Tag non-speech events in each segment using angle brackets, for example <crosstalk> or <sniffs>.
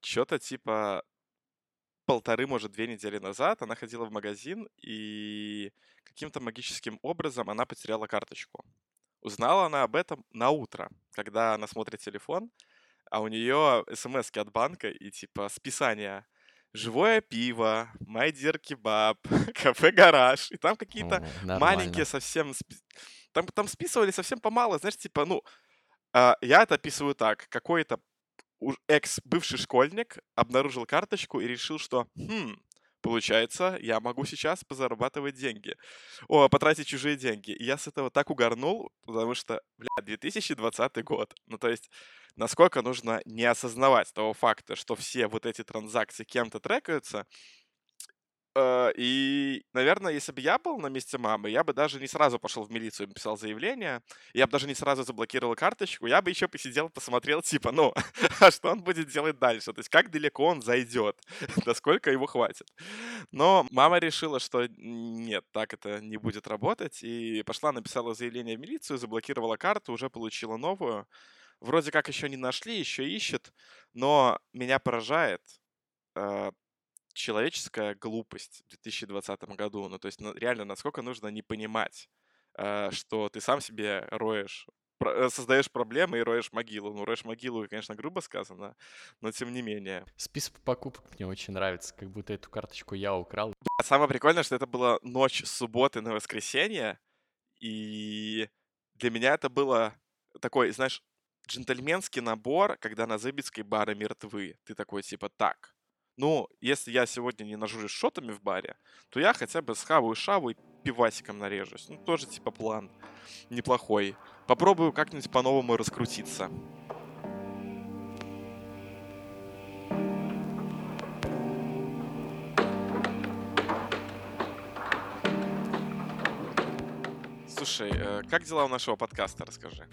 что-то типа полторы, может, две недели назад она ходила в магазин, и каким-то магическим образом она потеряла карточку. Узнала она об этом на утро, когда она смотрит телефон, а у нее смс от банка и типа списание живое пиво, Dear Kebab, <laughs> кафе Гараж. И там какие-то маленькие совсем... Там, там списывали совсем помало, знаешь, типа, ну, э, я это описываю так. Какой-то экс-бывший школьник обнаружил карточку и решил, что, хм, Получается, я могу сейчас позарабатывать деньги. О, потратить чужие деньги. И я с этого так угорнул, потому что, бля, 2020 год. Ну, то есть, насколько нужно не осознавать того факта, что все вот эти транзакции кем-то трекаются, и, наверное, если бы я был на месте мамы, я бы даже не сразу пошел в милицию и написал заявление, я бы даже не сразу заблокировал карточку, я бы еще посидел, посмотрел, типа, ну, <laughs> а что он будет делать дальше? То есть как далеко он зайдет, насколько <laughs> его хватит. Но мама решила, что нет, так это не будет работать, и пошла, написала заявление в милицию, заблокировала карту, уже получила новую. Вроде как еще не нашли, еще ищет, но меня поражает э, человеческая глупость в 2020 году. Ну, то есть, ну, реально, насколько нужно не понимать, э, что ты сам себе роешь, э, создаешь проблемы и роешь могилу. Ну, роешь могилу, конечно, грубо сказано, но тем не менее. Список покупок мне очень нравится, как будто эту карточку я украл. Самое прикольное, что это была ночь с субботы на воскресенье, и для меня это было такой, знаешь, джентльменский набор, когда на Зыбицкой бары мертвы. Ты такой, типа, так, ну, если я сегодня не нажурюсь шотами в баре, то я хотя бы схаваю шаву и пивасиком нарежусь. Ну, тоже типа план неплохой. Попробую как-нибудь по-новому раскрутиться. Слушай, э, как дела у нашего подкаста, расскажи.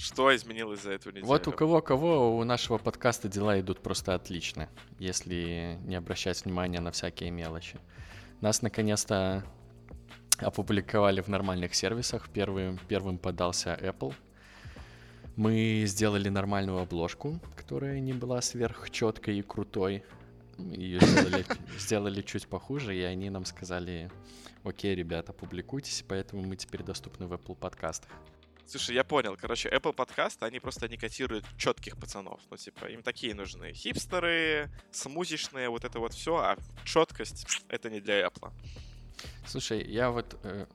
Что изменилось за эту неделю? Вот у кого-кого у нашего подкаста дела идут просто отлично, если не обращать внимания на всякие мелочи. Нас наконец-то опубликовали в нормальных сервисах. Первым, первым подался Apple. Мы сделали нормальную обложку, которая не была сверхчеткой и крутой. Ее сделали, <laughs> сделали чуть похуже, и они нам сказали, окей, ребята, публикуйтесь, поэтому мы теперь доступны в Apple подкастах. Слушай, я понял. Короче, Apple подкасты, они просто не котируют четких пацанов. Ну, типа, им такие нужны. Хипстеры, смузишные, вот это вот все, а четкость — это не для Apple. Слушай, я вот э,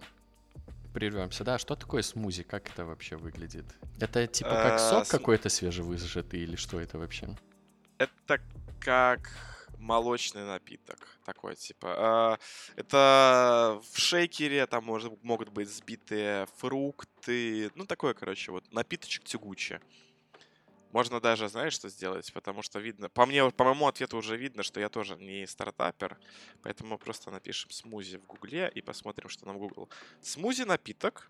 прервемся, да, что такое смузи, как это вообще выглядит? Это типа как а, сок какой-то свежевыжатый или что это вообще? Это как молочный напиток такой, типа. А, это в шейкере там может, могут быть сбитые фрукты. Ну, такой, короче, вот напиточек тягучий. Можно даже, знаешь, что сделать, потому что видно, по мне, по моему ответу уже видно, что я тоже не стартапер, поэтому просто напишем смузи в гугле и посмотрим, что нам Google. Смузи напиток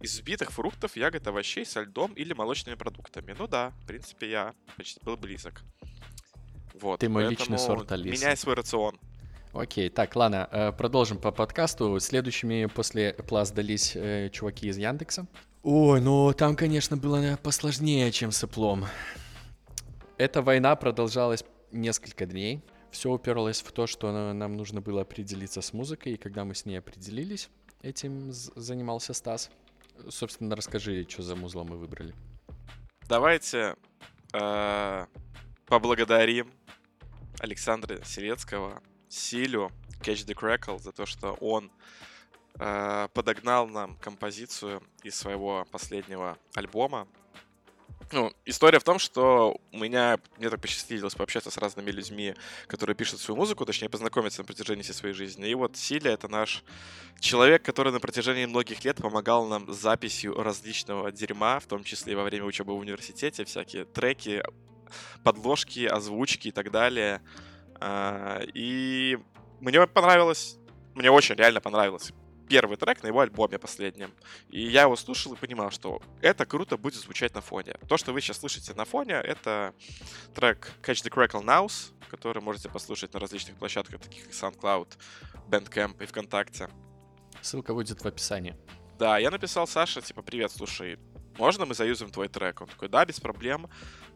из взбитых фруктов, ягод, овощей со льдом или молочными продуктами. Ну да, в принципе, я почти был близок. Вот, Ты мой личный сорт Алисы. Меняй свой рацион. Окей, так, ладно, э, продолжим по подкасту. Следующими после Apple сдались э, чуваки из Яндекса. Ой, ну там, конечно, было посложнее, чем с Apple. Эта война продолжалась несколько дней. Все уперлось в то, что нам нужно было определиться с музыкой, и когда мы с ней определились, этим занимался Стас. Собственно, расскажи, что за музло мы выбрали. Давайте э, поблагодарим Александра Селецкого, Силю, Catch the Crackle, за то, что он э, подогнал нам композицию из своего последнего альбома. Ну, история в том, что у меня, мне так посчастливилось пообщаться с разными людьми, которые пишут свою музыку, точнее, познакомиться на протяжении всей своей жизни. И вот Силя — это наш человек, который на протяжении многих лет помогал нам с записью различного дерьма, в том числе и во время учебы в университете, всякие треки, подложки, озвучки и так далее. А, и мне понравилось, мне очень реально понравилось первый трек на его альбоме последнем. И я его слушал и понимал, что это круто будет звучать на фоне. То, что вы сейчас слышите на фоне, это трек Catch the Crackle Nows, который можете послушать на различных площадках, таких как SoundCloud, Bandcamp и ВКонтакте. Ссылка будет в описании. Да, я написал Саше, типа, привет, слушай, можно мы заюзаем твой трек? Он такой, да, без проблем.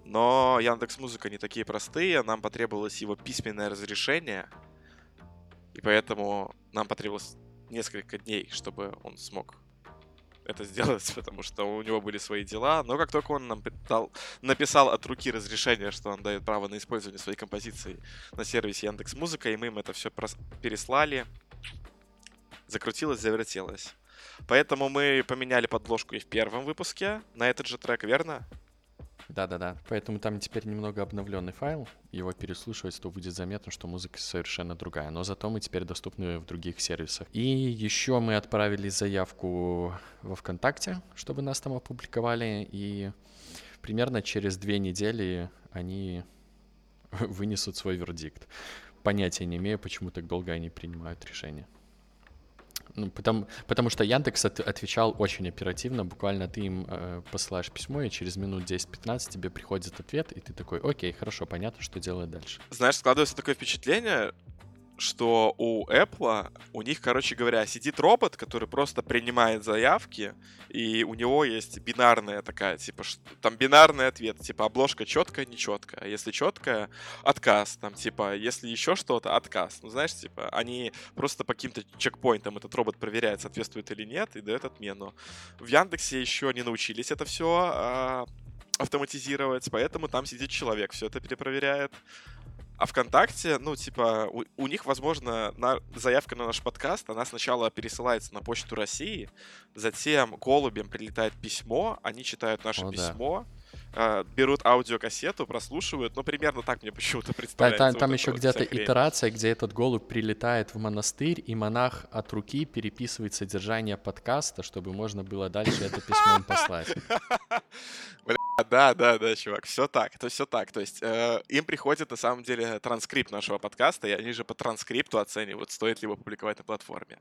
Но Яндекс Музыка не такие простые, нам потребовалось его письменное разрешение, и поэтому нам потребовалось несколько дней, чтобы он смог это сделать, <laughs> потому что у него были свои дела. Но как только он нам дал, написал от руки разрешение, что он дает право на использование своей композиции на сервисе Яндекс Музыка, и мы им это все переслали, закрутилось, завертелось. Поэтому мы поменяли подложку и в первом выпуске на этот же трек, верно? Да-да-да. Поэтому там теперь немного обновленный файл. Его переслушивать, то будет заметно, что музыка совершенно другая. Но зато мы теперь доступны в других сервисах. И еще мы отправили заявку во ВКонтакте, чтобы нас там опубликовали. И примерно через две недели они <laughs> вынесут свой вердикт. Понятия не имею, почему так долго они принимают решение. Ну, потому, потому что Яндекс от, отвечал очень оперативно. Буквально ты им э, посылаешь письмо, и через минут 10-15 тебе приходит ответ, и ты такой, окей, хорошо, понятно, что делать дальше. Знаешь, складывается такое впечатление, что у Apple, у них, короче говоря, сидит робот, который просто принимает заявки, и у него есть бинарная такая, типа, там бинарный ответ, типа, обложка четкая, нечеткая. Если четкая, отказ, там, типа, если еще что-то, отказ. Ну, знаешь, типа, они просто по каким-то чекпоинтам этот робот проверяет, соответствует или нет, и дает отмену. В Яндексе еще не научились это все а, автоматизировать, поэтому там сидит человек, все это перепроверяет. А ВКонтакте, ну, типа, у, у них, возможно, на, заявка на наш подкаст, она сначала пересылается на почту России, затем голубям прилетает письмо, они читают наше О, письмо, да. э, берут аудиокассету, прослушивают, ну, примерно так мне почему-то представляется. Да, там, вот там еще где-то итерация, где этот голубь прилетает в монастырь, и монах от руки переписывает содержание подкаста, чтобы можно было дальше это письмо послать. <laughs> Да, да, да, чувак, все так, это все так. То есть э, им приходит на самом деле транскрипт нашего подкаста, и они же по транскрипту оценивают, стоит ли его публиковать на платформе.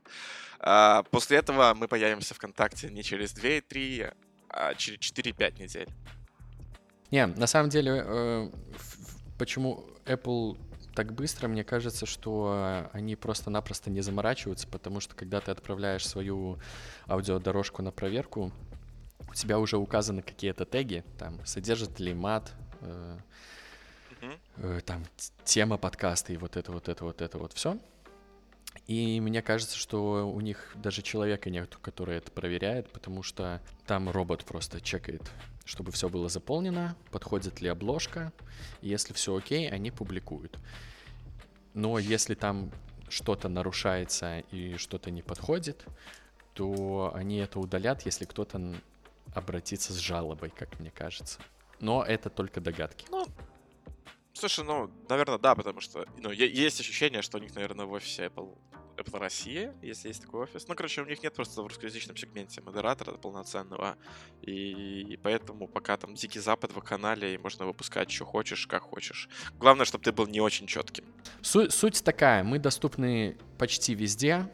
Э, после этого мы появимся ВКонтакте не через 2-3, а через 4-5 недель. Не, на самом деле, э, почему Apple так быстро, мне кажется, что они просто-напросто не заморачиваются, потому что когда ты отправляешь свою аудиодорожку на проверку, у тебя уже указаны какие-то теги, там, содержит ли мат, э, э, там, тема подкаста и вот это, вот это, вот это, вот все. И мне кажется, что у них даже человека нет, который это проверяет, потому что там робот просто чекает, чтобы все было заполнено, подходит ли обложка, и если все окей, они публикуют. Но если там что-то нарушается и что-то не подходит, то они это удалят, если кто-то обратиться с жалобой, как мне кажется. Но это только догадки. Ну, слушай, ну, наверное, да, потому что ну, есть ощущение, что у них, наверное, в офисе Apple, Apple Россия, если есть такой офис. Ну, короче, у них нет просто в русскоязычном сегменте модератора полноценного. И поэтому пока там Дикий Запад в канале, и можно выпускать, что хочешь, как хочешь. Главное, чтобы ты был не очень четким. Су- суть такая, мы доступны почти везде,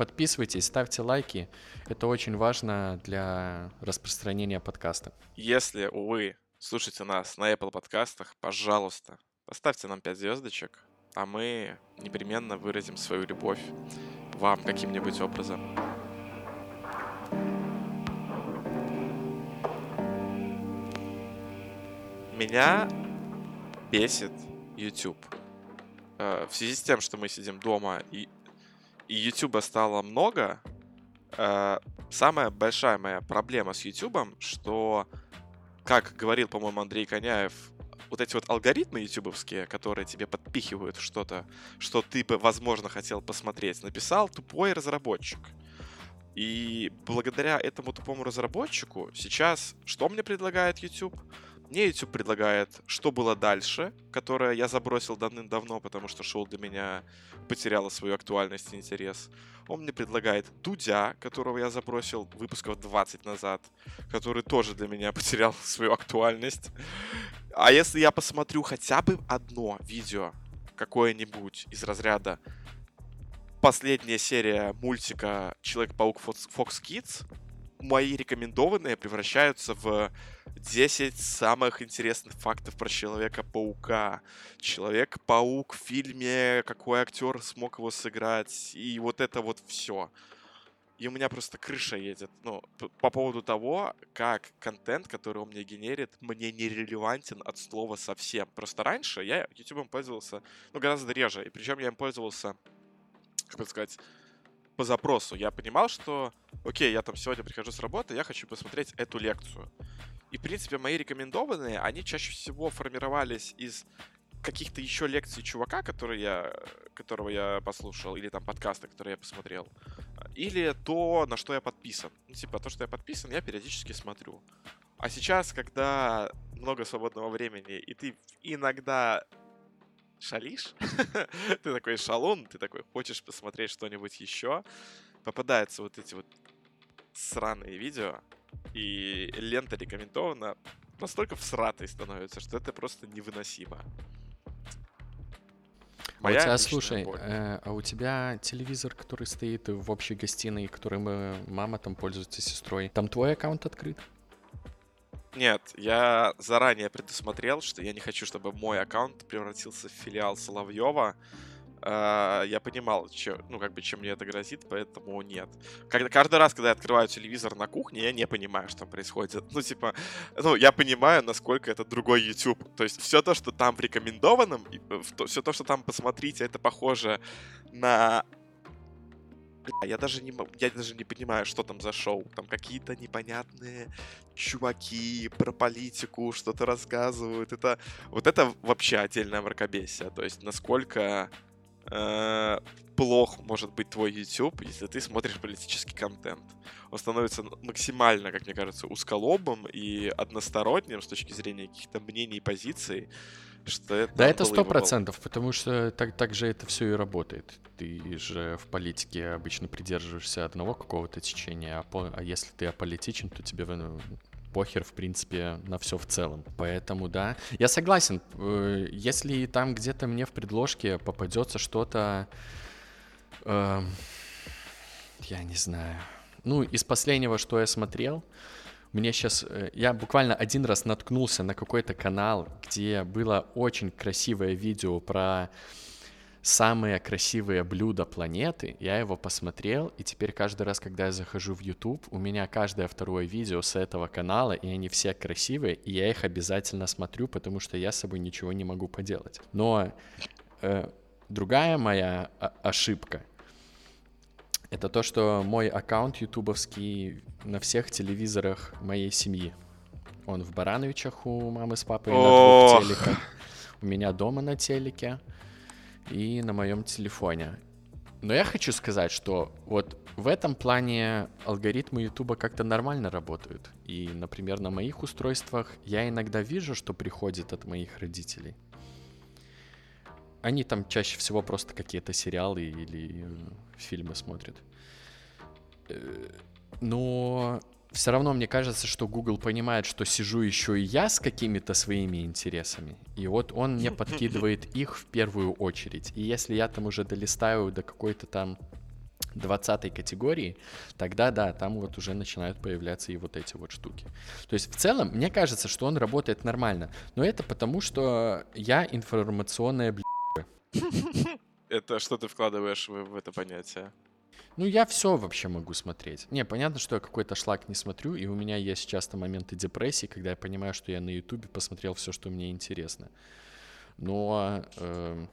Подписывайтесь, ставьте лайки. Это очень важно для распространения подкаста. Если вы слушаете нас на Apple подкастах, пожалуйста, поставьте нам 5 звездочек, а мы непременно выразим свою любовь вам каким-нибудь образом. Меня бесит YouTube. Э, в связи с тем, что мы сидим дома и и YouTube стало много, э, самая большая моя проблема с YouTube, что, как говорил, по-моему, Андрей Коняев, вот эти вот алгоритмы ютубовские, которые тебе подпихивают что-то, что ты бы, возможно, хотел посмотреть, написал тупой разработчик. И благодаря этому тупому разработчику сейчас что мне предлагает YouTube? Мне YouTube предлагает «Что было дальше», которое я забросил давным-давно, потому что шоу для меня потеряло свою актуальность и интерес. Он мне предлагает Дудя, которого я забросил выпусков 20 назад, который тоже для меня <laughs> потерял свою актуальность. А если я посмотрю хотя бы одно видео, какое-нибудь из разряда последняя серия мультика Человек-паук Fox Kids, мои рекомендованные превращаются в 10 самых интересных фактов про Человека-паука. Человек-паук в фильме, какой актер смог его сыграть, и вот это вот все. и у меня просто крыша едет. Ну, по поводу того, как контент, который он мне генерит, мне не от слова совсем. Просто раньше я YouTube пользовался, ну, гораздо реже. И причем я им пользовался, как бы сказать, по запросу. Я понимал, что, окей, я там сегодня прихожу с работы, я хочу посмотреть эту лекцию. И, в принципе, мои рекомендованные, они чаще всего формировались из каких-то еще лекций чувака, который я, которого я послушал, или там подкаста, который я посмотрел, или то, на что я подписан. Ну, типа, то, что я подписан, я периодически смотрю. А сейчас, когда много свободного времени, и ты иногда шалишь, <laughs> ты такой шалун, ты такой хочешь посмотреть что-нибудь еще, попадаются вот эти вот сраные видео, и лента рекомендована настолько всратой становится, что это просто невыносимо. Моя у тебя, слушай, э, а у тебя телевизор, который стоит в общей гостиной, которым мама там пользуется сестрой, там твой аккаунт открыт? Нет, я заранее предусмотрел, что я не хочу, чтобы мой аккаунт превратился в филиал Соловьева, Uh, я понимал, чё, ну, как бы, чем мне это грозит, поэтому нет. Каждый раз, когда я открываю телевизор на кухне, я не понимаю, что там происходит. Ну, типа, ну, я понимаю, насколько это другой YouTube. То есть все то, что там в рекомендованном, э, все то, что там посмотрите, это похоже на я даже не я даже не понимаю, что там за шоу. Там какие-то непонятные чуваки про политику что-то рассказывают. Это вот это вообще отдельная мракобесие. То есть насколько э, плох может быть твой YouTube, если ты смотришь политический контент. Он становится максимально, как мне кажется, узколобым и односторонним с точки зрения каких-то мнений и позиций. Что это да, это сто процентов, потому что так, так же это все и работает. Ты же в политике обычно придерживаешься одного какого-то течения, а, по, а если ты аполитичен, то тебе ну, похер, в принципе, на все в целом. Поэтому, да. Я согласен, э, если там где-то мне в предложке попадется что-то... Э, я не знаю. Ну, из последнего, что я смотрел, мне сейчас... Э, я буквально один раз наткнулся на какой-то канал, где было очень красивое видео про самые красивые блюда планеты. Я его посмотрел, и теперь каждый раз, когда я захожу в YouTube, у меня каждое второе видео с этого канала, и они все красивые, и я их обязательно смотрю, потому что я с собой ничего не могу поделать. Но э, другая моя ошибка — это то, что мой аккаунт ютубовский на всех телевизорах моей семьи. Он в Барановичах у мамы с папой на двух телеках. У меня дома на телеке и на моем телефоне. Но я хочу сказать, что вот в этом плане алгоритмы YouTube как-то нормально работают. И, например, на моих устройствах я иногда вижу, что приходит от моих родителей. Они там чаще всего просто какие-то сериалы или э, фильмы смотрят. Э, но все равно мне кажется, что Google понимает, что сижу еще и я с какими-то своими интересами. И вот он мне подкидывает <laughs> их в первую очередь. И если я там уже долистаю до какой-то там 20 категории, тогда да, там вот уже начинают появляться и вот эти вот штуки. То есть в целом, мне кажется, что он работает нормально. Но это потому, что я информационная бля... Это что ты вкладываешь в, это понятие? Ну, я все вообще могу смотреть. Не, понятно, что я какой-то шлак не смотрю, и у меня есть часто моменты депрессии, когда я понимаю, что я на Ютубе посмотрел все, что мне интересно. Но, э,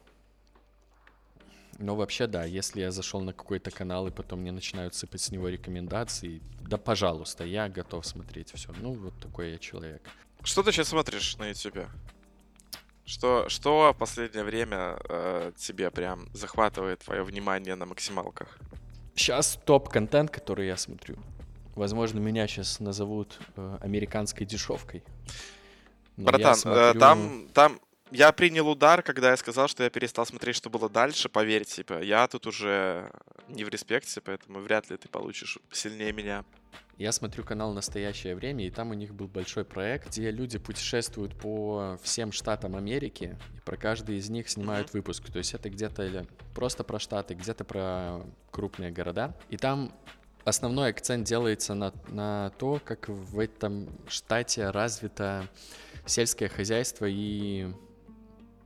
но вообще, да, если я зашел на какой-то канал, и потом мне начинают сыпать с него рекомендации, да, пожалуйста, я готов смотреть все. Ну, вот такой я человек. Что ты сейчас смотришь на Ютубе? Что, что в последнее время э, тебе прям захватывает твое внимание на максималках? Сейчас топ-контент, который я смотрю. Возможно, меня сейчас назовут э, американской дешевкой. Братан, э, смотрю... там, там я принял удар, когда я сказал, что я перестал смотреть, что было дальше. Поверь, типа, я тут уже не в респекте, поэтому вряд ли ты получишь сильнее меня. Я смотрю канал «Настоящее время», и там у них был большой проект, где люди путешествуют по всем штатам Америки, и про каждый из них снимают выпуск. То есть это где-то просто про штаты, где-то про крупные города. И там основной акцент делается на, на то, как в этом штате развито сельское хозяйство и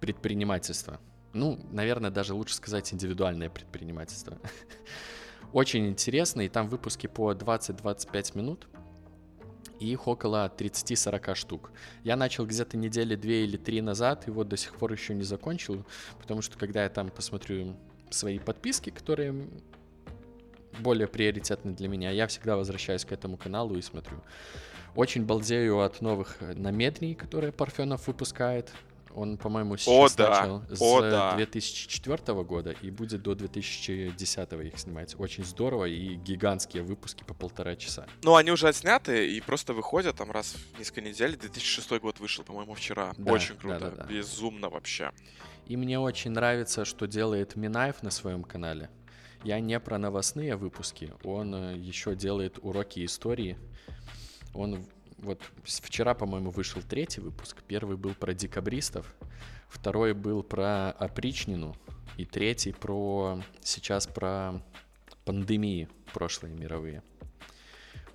предпринимательство. Ну, наверное, даже лучше сказать индивидуальное предпринимательство. <laughs> Очень интересно, и там выпуски по 20-25 минут. И их около 30-40 штук. Я начал где-то недели две или три назад, и вот до сих пор еще не закончил, потому что когда я там посмотрю свои подписки, которые более приоритетны для меня, я всегда возвращаюсь к этому каналу и смотрю. Очень балдею от новых намедний, которые Парфенов выпускает. Он, по-моему, сейчас О, да. начал с О, да. 2004 года и будет до 2010 их снимать. Очень здорово и гигантские выпуски по полтора часа. Ну, они уже отсняты и просто выходят там раз в несколько недель. 2006 год вышел, по-моему, вчера. Да, Очень да, круто. да, да. Безумно вообще. И мне очень нравится, что делает Минаев на своем канале. Я не про новостные выпуски, он э, еще делает уроки истории. Он вот вчера, по-моему, вышел третий выпуск. Первый был про декабристов, второй был про опричнину, и третий про сейчас про пандемии прошлые мировые.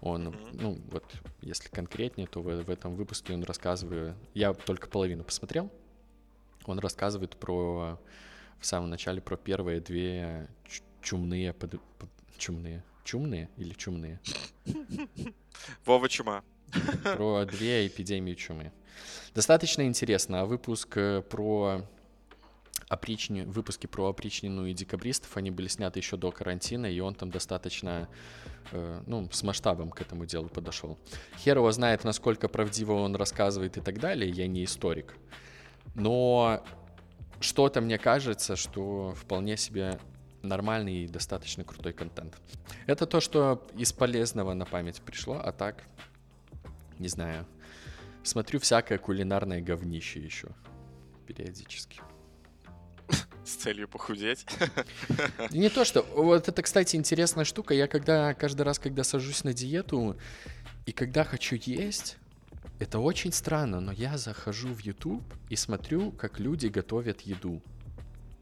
Он, ну вот, если конкретнее, то в, в этом выпуске он рассказывает. Я только половину посмотрел. Он рассказывает про в самом начале про первые две чумные под- чумные чумные или чумные Вова Чума. <laughs> про две эпидемии чумы. Достаточно интересно. А выпуск э, про опрични... выпуски про опричнину и декабристов, они были сняты еще до карантина, и он там достаточно, э, ну, с масштабом к этому делу подошел. Хер его знает, насколько правдиво он рассказывает и так далее, я не историк. Но что-то мне кажется, что вполне себе нормальный и достаточно крутой контент. Это то, что из полезного на память пришло, а так, не знаю, смотрю всякое кулинарное говнище еще периодически. С целью похудеть. Не то, что... Вот это, кстати, интересная штука. Я когда каждый раз, когда сажусь на диету, и когда хочу есть, это очень странно, но я захожу в YouTube и смотрю, как люди готовят еду.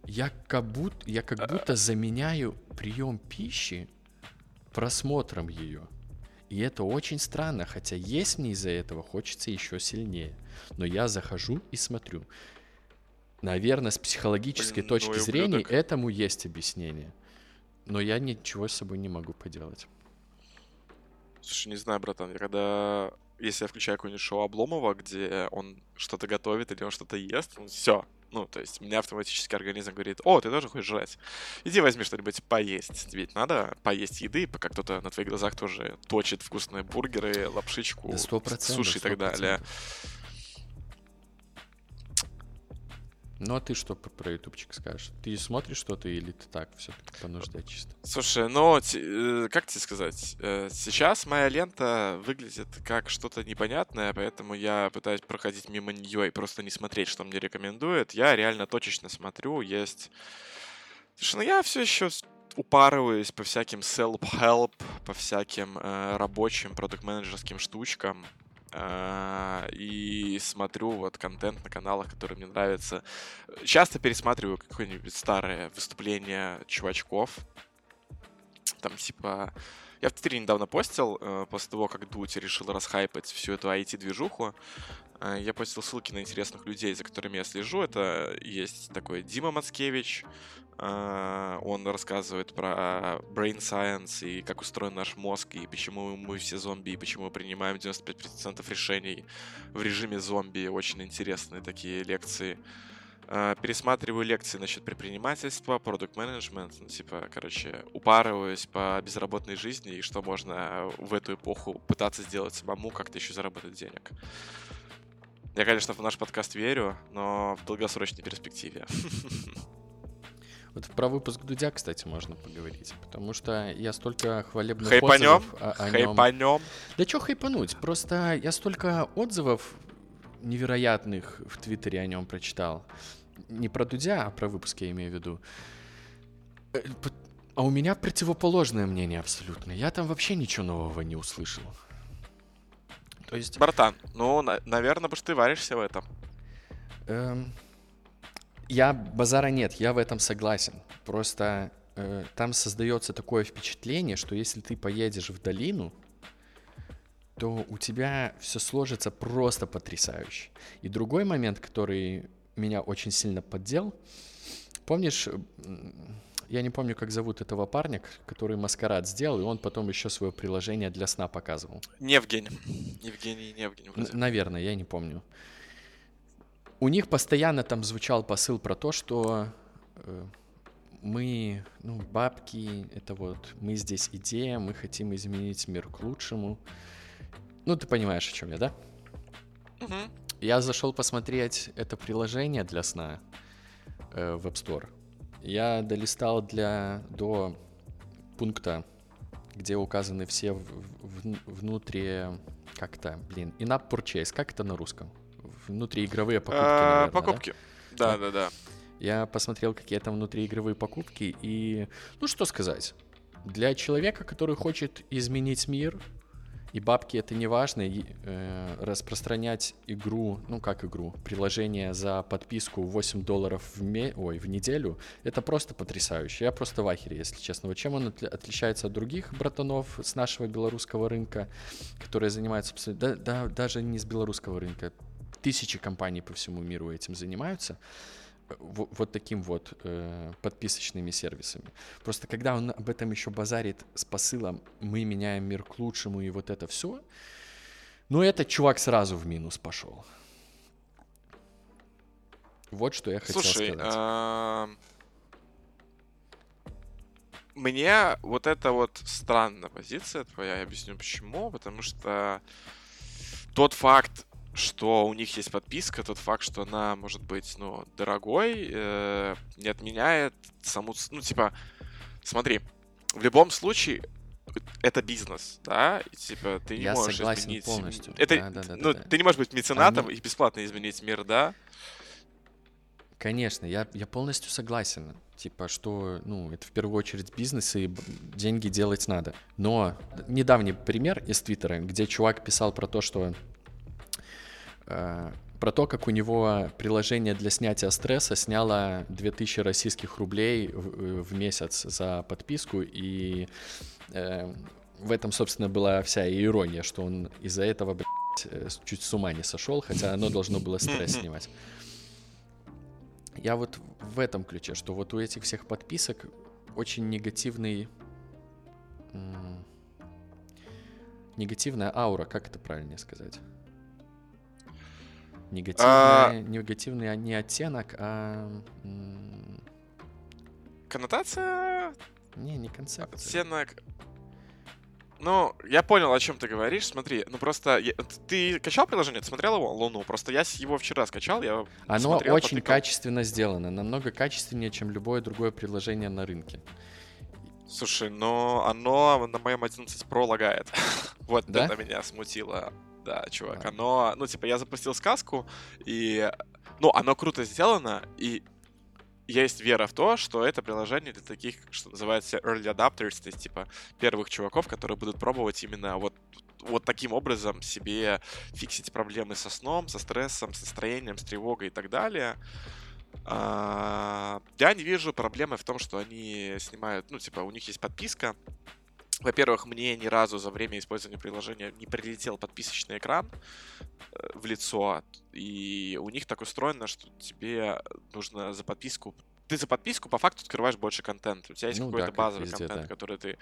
Я как будто, я как будто заменяю прием пищи просмотром ее. И это очень странно, хотя есть мне из-за этого хочется еще сильнее. Но я захожу и смотрю. Наверное, с психологической Блин, точки зрения ублюдок. этому есть объяснение. Но я ничего с собой не могу поделать. Слушай, не знаю, братан, я когда... Если я включаю какое-нибудь шоу Обломова, где он что-то готовит или он что-то ест, все. Ну, то есть, меня автоматически организм говорит, о, ты тоже хочешь жрать. Иди возьми что-нибудь поесть. Ведь надо поесть еды, пока кто-то на твоих глазах тоже точит вкусные бургеры, лапшичку, Да сто процентов. суши и так далее. Ну а ты что про, ютубчик скажешь? Ты смотришь что-то или ты так все-таки по нужде чисто? Слушай, ну, э, как тебе сказать? Э, Сейчас моя лента выглядит как что-то непонятное, поэтому я пытаюсь проходить мимо нее и просто не смотреть, что мне рекомендуют. Я реально точечно смотрю, есть... Слушай, ну я все еще упарываюсь по всяким self-help, по всяким э, рабочим, продукт-менеджерским штучкам. Э, и смотрю вот контент на каналах, который мне нравится. Часто пересматриваю какое-нибудь старое выступление чувачков. Там типа... Я в Твиттере недавно постил, э, после того, как Дути решил расхайпать всю эту IT-движуху, э, я постил ссылки на интересных людей, за которыми я слежу. Это есть такой Дима Мацкевич, э, он рассказывает про brain science и как устроен наш мозг, и почему мы все зомби, и почему мы принимаем 95% решений в режиме зомби. Очень интересные такие лекции. Э, Пересматриваю лекции насчет предпринимательства, продукт менеджмент, ну, типа, короче, упарываюсь по безработной жизни и что можно в эту эпоху пытаться сделать самому, как-то еще заработать денег. Я, конечно, в наш подкаст верю, но в долгосрочной перспективе. <laughs> Вот про выпуск Дудя, кстати, можно поговорить, потому что я столько хвалебных Хайпанем, отзывов о, о нем. хайпанем. Да чё хайпануть? Просто я столько отзывов невероятных в Твиттере о нем прочитал. Не про Дудя, а про выпуск я имею в виду. Э, А у меня противоположное мнение абсолютно. Я там вообще ничего нового не услышал. То есть, Братан, ну, наверное, потому что ты варишься в этом. эм, я базара нет, я в этом согласен. Просто э, там создается такое впечатление, что если ты поедешь в долину, то у тебя все сложится просто потрясающе. И другой момент, который меня очень сильно поддел, помнишь, я не помню, как зовут этого парня, который маскарад сделал, и он потом еще свое приложение для сна показывал. Не Евгений. Евгений, не Евгений. Наверное, я не помню. У них постоянно там звучал посыл про то, что э, мы, ну, бабки, это вот, мы здесь идея, мы хотим изменить мир к лучшему. Ну, ты понимаешь, о чем я, да? Угу. Я зашел посмотреть это приложение для сна э, в App Store. Я долистал для, до пункта, где указаны все в, в, внутри, как-то, блин, in-app purchase, как это на русском? Внутриигровые покупки, а, наверное, Покупки, да, да, да. Я посмотрел, какие там внутриигровые покупки, и, ну что сказать, для человека, который хочет изменить мир, и бабки это не важно, э, распространять игру, ну как игру, приложение за подписку 8 долларов в, ме... Ой, в неделю, это просто потрясающе. Я просто в ахере, если честно. Вот чем он отличается от других братанов с нашего белорусского рынка, которые занимаются, да, да, даже не с белорусского рынка, тысячи компаний по всему миру этим занимаются вот таким вот э, подписочными сервисами. Просто когда он об этом еще базарит с посылом «мы меняем мир к лучшему» и вот это все, ну этот чувак сразу в минус пошел. Вот что я хотел Слушай, сказать. А... Мне вот это вот странная позиция твоя, я объясню почему. Потому что тот факт, что у них есть подписка, тот факт, что она может быть, ну, дорогой, э, не отменяет саму, ну, типа, смотри, в любом случае это бизнес, да, и, типа ты не Я можешь согласен изменить. полностью. Это, да, да, да, ну, да, да. ты не можешь быть меценатом Они... и бесплатно изменить мир, да? Конечно, я, я полностью согласен. Типа, что, ну, это в первую очередь бизнес, и деньги делать надо. Но недавний пример из Твиттера, где чувак писал про то, что про то, как у него приложение для снятия стресса сняло 2000 российских рублей в, в месяц за подписку, и э, в этом, собственно, была вся ирония, что он из-за этого, блядь, э, чуть с ума не сошел, хотя оно должно было стресс снимать. Я вот в этом ключе, что вот у этих всех подписок очень негативный... Негативная аура, как это правильнее сказать? Негативный, а... негативный а не оттенок, а... Коннотация? Не, не концепция. Оттенок... Ну, я понял, о чем ты говоришь. Смотри, ну просто я, ты качал приложение, ты смотрел его Луну. Просто я его вчера скачал, я Оно смотрел, очень потыкал. качественно сделано, намного качественнее, чем любое другое приложение на рынке. Слушай, но оно на моем 11 Pro лагает. <laughs> вот да? это меня смутило. Да, чувак, оно, ну, типа, я запустил сказку, и, ну, оно круто сделано, и есть вера в то, что это приложение для таких, что называется, early adapters, то есть, типа, первых чуваков, которые будут пробовать именно вот вот таким образом себе фиксить проблемы со сном, со стрессом, с настроением, с тревогой и так далее. А, я не вижу проблемы в том, что они снимают, ну, типа, у них есть подписка, во-первых, мне ни разу за время использования приложения не прилетел подписочный экран э, в лицо, и у них так устроено, что тебе нужно за подписку... Ты за подписку по факту открываешь больше контента. У тебя есть ну, какой-то да, базовый везде, контент, да. который ты...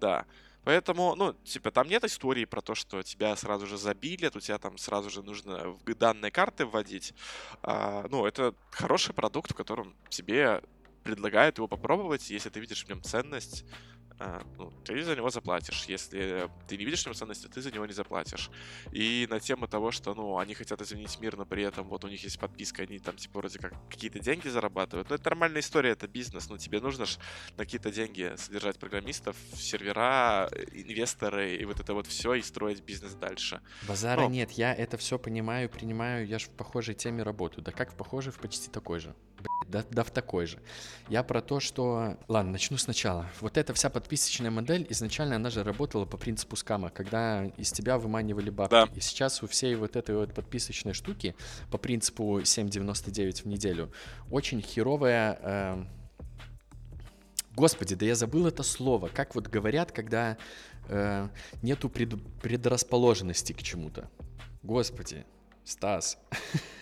Да. Поэтому, ну, типа, там нет истории про то, что тебя сразу же забили, у тебя там сразу же нужно данные карты вводить. А, ну, это хороший продукт, в котором тебе предлагают его попробовать, если ты видишь в нем ценность, а, ну, ты за него заплатишь. Если ты не видишь в нем ценности, ты за него не заплатишь. И на тему того, что, ну, они хотят изменить мир, но при этом вот у них есть подписка, они там, типа, вроде как какие-то деньги зарабатывают. Ну, это нормальная история, это бизнес. Ну, тебе нужно же на какие-то деньги содержать программистов, сервера, инвесторы и вот это вот все, и строить бизнес дальше. Базара ну, нет, я это все понимаю, принимаю, я же в похожей теме работаю. Да как в похожей, в почти такой же. Да, да в такой же. Я про то, что... Ладно, начну сначала. Вот эта вся подписочная модель, изначально она же работала по принципу скама, когда из тебя выманивали бабки. Да. И сейчас у всей вот этой вот подписочной штуки по принципу 7,99 в неделю очень херовая... Э... Господи, да я забыл это слово. Как вот говорят, когда э, нету пред... предрасположенности к чему-то. Господи, Стас.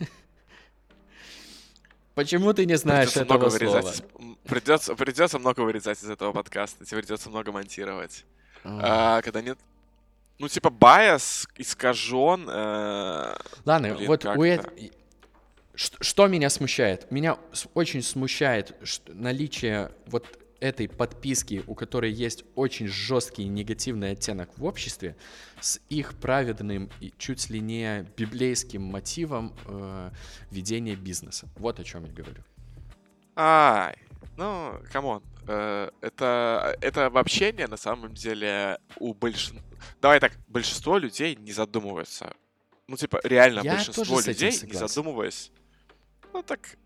<laughs> Почему ты не знаешь Придется этого слова? Вырезать. Придется, придется много вырезать из этого подкаста. Тебе придется много монтировать. А, когда нет... Ну, типа, байс искажен. Э... Ладно, блин, вот у этого... Что меня смущает? Меня очень смущает наличие вот этой подписки, у которой есть очень жесткий негативный оттенок в обществе, с их праведным и чуть ли не библейским мотивом э, ведения бизнеса. Вот о чем я говорю. Ай, ну, come on. Э, это, это общение на самом деле у большинства... Давай так, большинство людей не задумываются. Ну, типа, реально, я большинство людей не задумываясь. Ну, так,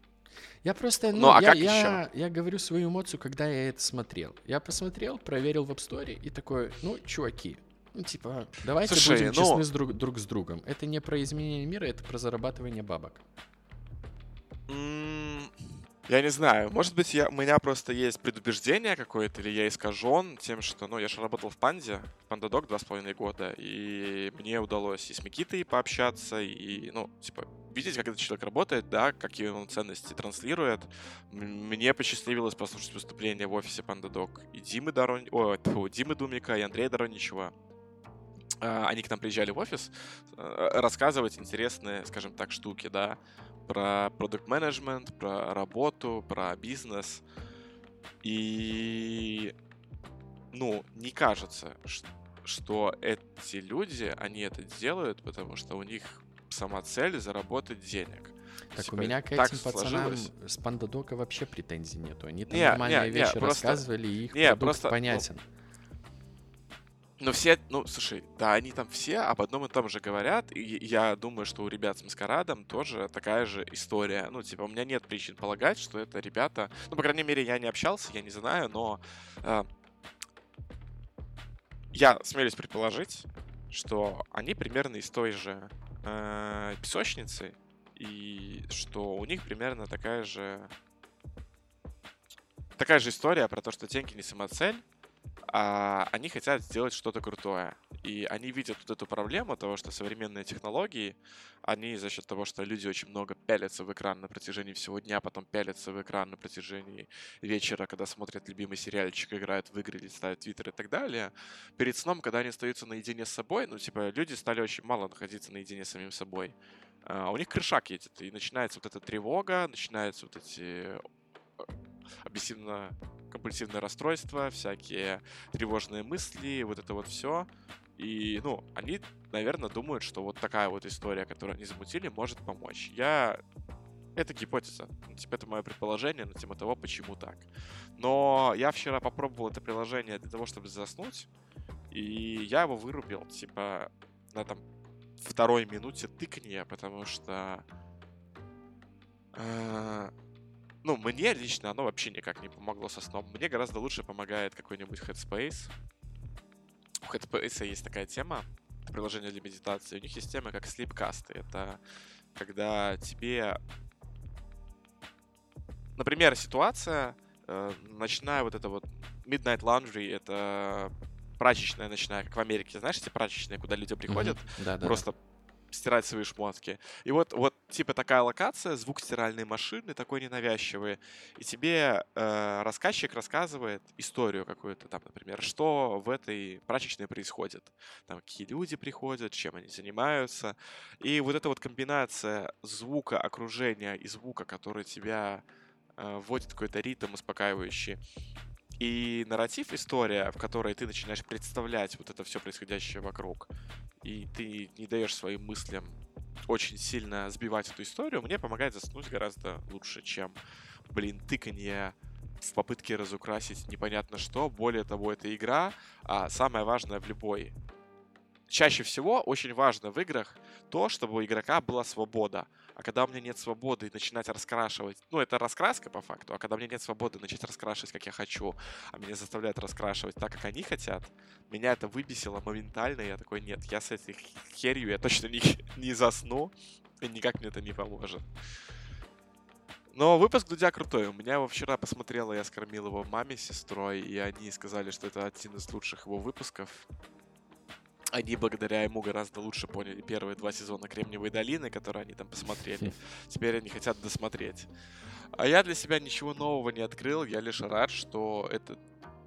я просто, ну, ну а я, как я, еще? я говорю свою эмоцию, когда я это смотрел. Я посмотрел, проверил в App Store и такой, ну, чуваки, ну, типа, давайте Слушай, будем ну... честны с друг, друг с другом. Это не про изменение мира, это про зарабатывание бабок. Я не знаю, может быть, я, у меня просто есть предубеждение какое-то, или я искажен тем, что, ну, я же работал в Панде, Пандадок два с половиной года, и мне удалось и с Микитой пообщаться, и, ну, типа, видеть, как этот человек работает, да, какие он ценности транслирует. Мне посчастливилось послушать выступление в офисе Пандадок и Димы Дорон... О, тьфу, Димы Думика, и Андрея Дороничева. А, они к нам приезжали в офис э, рассказывать интересные, скажем так, штуки, да, про продукт менеджмент про работу, про бизнес. И, ну, не кажется, что эти люди, они это делают, потому что у них сама цель заработать денег. Так типа, у меня к этим пацанам с Пандадока вообще претензий нету. Они там не, нормальные не, вещи не, рассказывали, просто, и их не, продукт просто, понятен. Ну, но все, ну, слушай, да, они там все об одном и том же говорят, и я думаю, что у ребят с Маскарадом тоже такая же история. Ну, типа, у меня нет причин полагать, что это ребята... Ну, по крайней мере, я не общался, я не знаю, но... Э, я смелюсь предположить, что они примерно из той же э, песочницы, и что у них примерно такая же... Такая же история про то, что деньги не самоцель, а они хотят сделать что-то крутое. И они видят вот эту проблему того, что современные технологии, они за счет того, что люди очень много пялятся в экран на протяжении всего дня, потом пялятся в экран на протяжении вечера, когда смотрят любимый сериальчик, играют в игры, ставят твиттер и так далее. Перед сном, когда они остаются наедине с собой, ну, типа, люди стали очень мало находиться наедине с самим собой. А у них крышак едет, и начинается вот эта тревога, начинаются вот эти э, объективно компульсивное расстройство, всякие тревожные мысли, вот это вот все. И, ну, они, наверное, думают, что вот такая вот история, которую они замутили, может помочь. Я... Это гипотеза. Ну, типа, это мое предположение на тему того, почему так. Но я вчера попробовал это приложение для того, чтобы заснуть, и я его вырубил, типа, на там второй минуте тыкния, потому что... Ну, мне лично оно вообще никак не помогло со сном. Мне гораздо лучше помогает какой-нибудь Headspace. У Headspace есть такая тема, это приложение для медитации. У них есть тема как слипкасты. Это когда тебе... Например, ситуация, э, ночная вот это вот Midnight Laundry, это прачечная ночная, как в Америке, знаешь, эти прачечные, куда люди приходят, mm-hmm. да, просто да стирать свои шмотки. И вот, вот типа такая локация, звук стиральной машины, такой ненавязчивый. И тебе э, рассказчик рассказывает историю какую-то, там, например, что в этой прачечной происходит. Там, какие люди приходят, чем они занимаются. И вот эта вот комбинация звука, окружения и звука, который тебя э, вводит какой-то ритм успокаивающий, и нарратив, история, в которой ты начинаешь представлять вот это все происходящее вокруг, и ты не даешь своим мыслям очень сильно сбивать эту историю, мне помогает заснуть гораздо лучше, чем, блин, тыканье в попытке разукрасить непонятно что. Более того, это игра, а самое важное в любой чаще всего очень важно в играх то, чтобы у игрока была свобода. А когда у меня нет свободы начинать раскрашивать, ну, это раскраска по факту, а когда у меня нет свободы начать раскрашивать, как я хочу, а меня заставляют раскрашивать так, как они хотят, меня это выбесило моментально, я такой, нет, я с этой херью, я точно не, <laughs> не засну, и никак мне это не поможет. Но выпуск Дудя крутой. У меня его вчера посмотрела, я скормил его маме сестрой, и они сказали, что это один из лучших его выпусков они благодаря ему гораздо лучше поняли первые два сезона Кремниевой долины, которые они там посмотрели. <laughs> Теперь они хотят досмотреть. А я для себя ничего нового не открыл, я лишь рад, что это,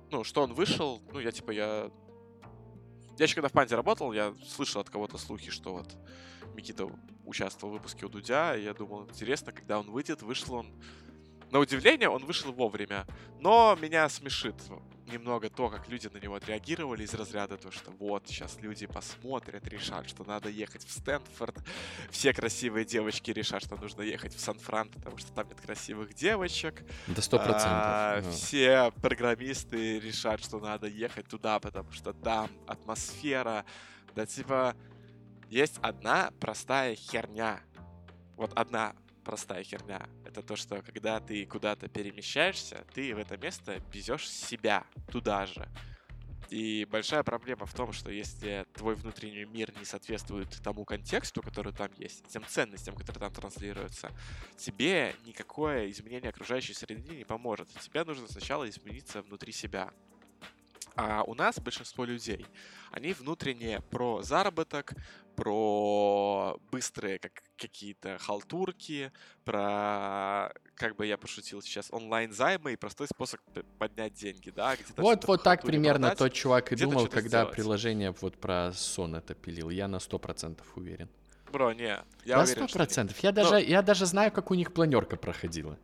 ну, что он вышел, ну, я типа, я... Я еще когда в Панде работал, я слышал от кого-то слухи, что вот Микита участвовал в выпуске у Дудя, и я думал, интересно, когда он выйдет, вышел он... На удивление, он вышел вовремя, но меня смешит немного то, как люди на него отреагировали из разряда то, что вот, сейчас люди посмотрят, решат, что надо ехать в Стэнфорд. Все красивые девочки решат, что нужно ехать в Сан-Фран, потому что там нет красивых девочек. Да сто процентов. А, все программисты решат, что надо ехать туда, потому что там атмосфера. Да типа, есть одна простая херня. Вот одна простая херня. Это то, что когда ты куда-то перемещаешься, ты в это место везешь себя туда же. И большая проблема в том, что если твой внутренний мир не соответствует тому контексту, который там есть, тем ценностям, которые там транслируются, тебе никакое изменение окружающей среды не поможет. Тебе нужно сначала измениться внутри себя. А у нас большинство людей, они внутренне про заработок, про быстрые как, какие-то халтурки, про, как бы я пошутил сейчас, онлайн-займы и простой способ поднять деньги, да? Вот, вот так примерно продать, тот чувак и думал, когда сделать. приложение вот про сон это пилил. Я на сто процентов уверен. Бро, не, я на уверен, 100%. Я, даже, Но... я даже знаю, как у них планерка проходила.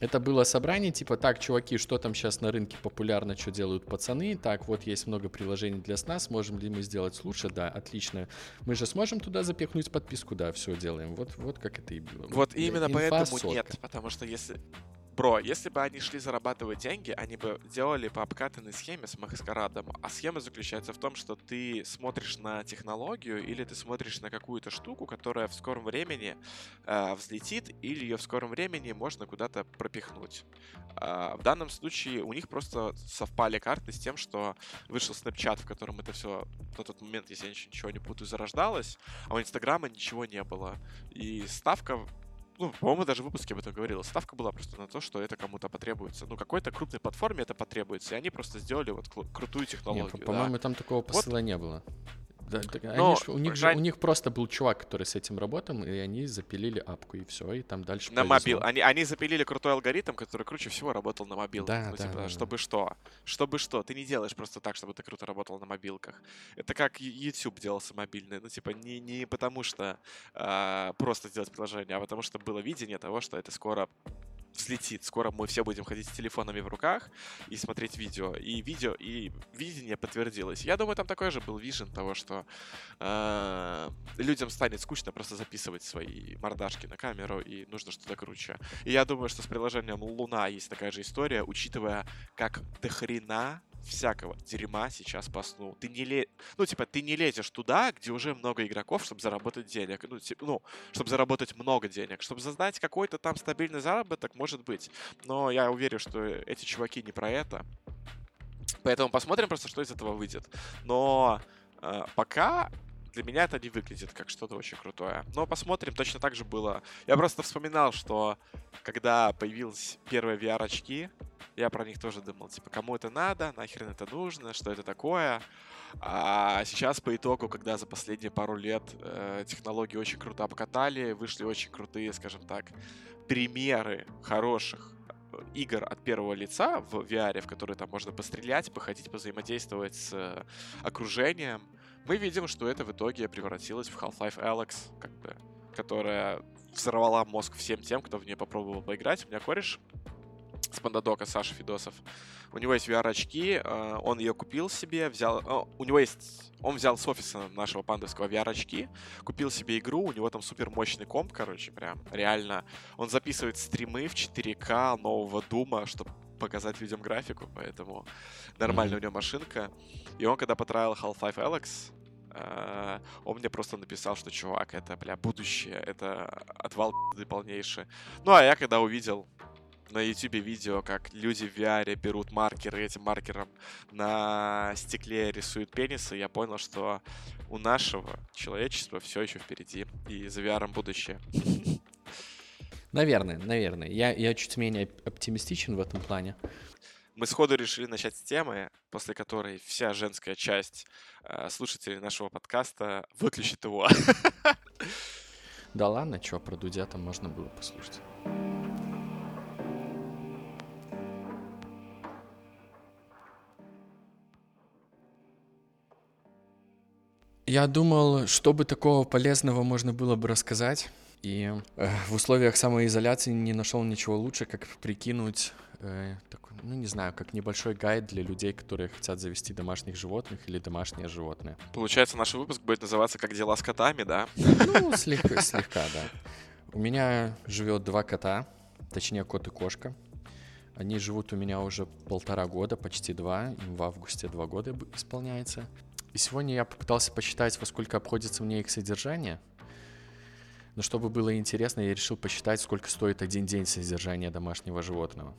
Это было собрание, типа, так, чуваки, что там сейчас на рынке популярно, что делают пацаны, так, вот есть много приложений для сна, сможем ли мы сделать лучше, да, отлично. Мы же сможем туда запихнуть подписку, да, все делаем. Вот, вот как это и было. Вот именно Инфа поэтому сотка. нет, потому что если Бро, если бы они шли зарабатывать деньги, они бы делали по обкатанной схеме с маскарадом. А схема заключается в том, что ты смотришь на технологию или ты смотришь на какую-то штуку, которая в скором времени э, взлетит, или ее в скором времени можно куда-то пропихнуть. Э, в данном случае у них просто совпали карты с тем, что вышел Snapchat, в котором это все на тот момент, если я ничего не путаю, зарождалось, а у Инстаграма ничего не было. И ставка ну, по-моему, даже в выпуске об этом говорилось. Ставка была просто на то, что это кому-то потребуется. Ну, какой-то крупной платформе это потребуется, и они просто сделали вот крутую технологию. Нет, по-моему, да. там такого посыла вот. не было. Да, Но, ж, у, них же, у них просто был чувак, который с этим работал, и они запилили апку, и все, и там дальше На мобил. Они, они запилили крутой алгоритм, который круче всего работал на мобилах. Да, ну, да, типа, да, чтобы да. что? Чтобы что? Ты не делаешь просто так, чтобы ты круто работал на мобилках. Это как YouTube делался мобильный. Ну, типа, не, не потому что э, просто сделать приложение, а потому что было видение того, что это скоро взлетит. Скоро мы все будем ходить с телефонами в руках и смотреть видео. И видео, и видение подтвердилось. Я думаю, там такой же был вижен того, что э, людям станет скучно просто записывать свои мордашки на камеру, и нужно что-то круче. И я думаю, что с приложением Луна есть такая же история, учитывая, как дохрена всякого дерьма сейчас по сну. Ты не ле... Ну, типа, ты не лезешь туда, где уже много игроков, чтобы заработать денег. Ну, типа, ну, чтобы заработать много денег. Чтобы создать какой-то там стабильный заработок, может быть. Но я уверен, что эти чуваки не про это. Поэтому посмотрим просто, что из этого выйдет. Но э, пока для меня это не выглядит как что-то очень крутое. Но посмотрим, точно так же было. Я просто вспоминал, что когда появились первые VR-очки, я про них тоже думал, типа, кому это надо, нахрен это нужно, что это такое. А сейчас по итогу, когда за последние пару лет э, технологии очень круто обкатали, вышли очень крутые, скажем так, примеры хороших э, игр от первого лица в VR, в которые там можно пострелять, походить, взаимодействовать с э, окружением, мы видим, что это в итоге превратилось в Half-Life Alex, как бы, которая взорвала мозг всем тем, кто в нее попробовал поиграть. У меня кореш с Пандадока, Саша Фидосов. У него есть VR-очки, э, он ее купил себе, взял... У него есть... Он взял с офиса нашего пандовского VR-очки, купил себе игру, у него там супер мощный комп, короче, прям, реально. Он записывает стримы в 4К нового Дума, чтобы показать людям графику, поэтому нормальная mm-hmm. у него машинка. И он, когда потраил Half-Life Alex, Uh, он мне просто написал, что чувак, это, бля, будущее, это отвал полнейший. Ну, а я когда увидел на YouTube видео, как люди в VR берут маркеры, этим маркером на стекле рисуют пенисы, я понял, что у нашего человечества все еще впереди, и за VR будущее. <laughs> Наверное, наверное. Я, я чуть менее оптимистичен в этом плане. Мы сходу решили начать с темы, после которой вся женская часть э, слушателей нашего подкаста выключит его. <laughs> Да ладно, что, про Дудя там можно было послушать. Я думал, что бы такого полезного можно было бы рассказать. И э, в условиях самоизоляции не нашел ничего лучше, как прикинуть, э, такой, ну не знаю, как небольшой гайд для людей, которые хотят завести домашних животных или домашнее животное. Получается, наш выпуск будет называться «Как дела с котами», да? Ну, слегка, слегка, да. У меня живет два кота, точнее кот и кошка. Они живут у меня уже полтора года, почти два. Им в августе два года исполняется. И сегодня я попытался посчитать, во сколько обходится мне их содержание. Но чтобы было интересно, я решил посчитать, сколько стоит один день содержания домашнего животного.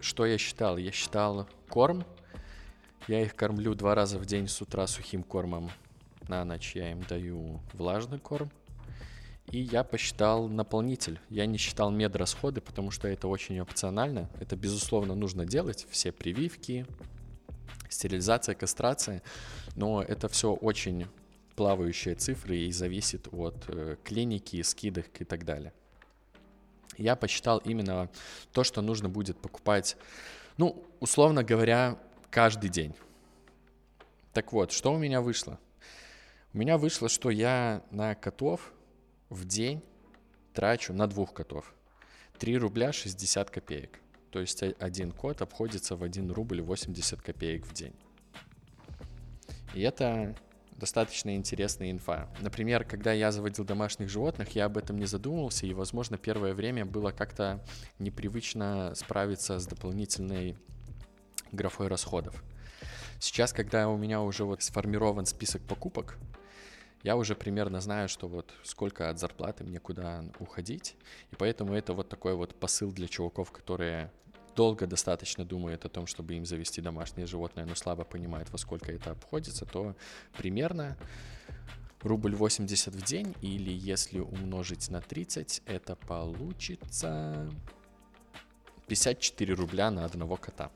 Что я считал? Я считал корм. Я их кормлю два раза в день с утра сухим кормом. На ночь я им даю влажный корм. И я посчитал наполнитель. Я не считал медрасходы, потому что это очень опционально. Это, безусловно, нужно делать. Все прививки, стерилизация, кастрация, но это все очень плавающие цифры и зависит от э, клиники, скидок и так далее. Я посчитал именно то, что нужно будет покупать, ну, условно говоря, каждый день. Так вот, что у меня вышло? У меня вышло, что я на котов в день трачу на двух котов 3 рубля 60 копеек. То есть один кот обходится в 1 рубль 80 копеек в день. И это достаточно интересная инфа. Например, когда я заводил домашних животных, я об этом не задумывался, и, возможно, первое время было как-то непривычно справиться с дополнительной графой расходов. Сейчас, когда у меня уже вот сформирован список покупок, я уже примерно знаю, что вот сколько от зарплаты мне куда уходить, и поэтому это вот такой вот посыл для чуваков, которые долго достаточно думает о том, чтобы им завести домашнее животное, но слабо понимает, во сколько это обходится, то примерно рубль 80 в день, или если умножить на 30, это получится 54 рубля на одного кота.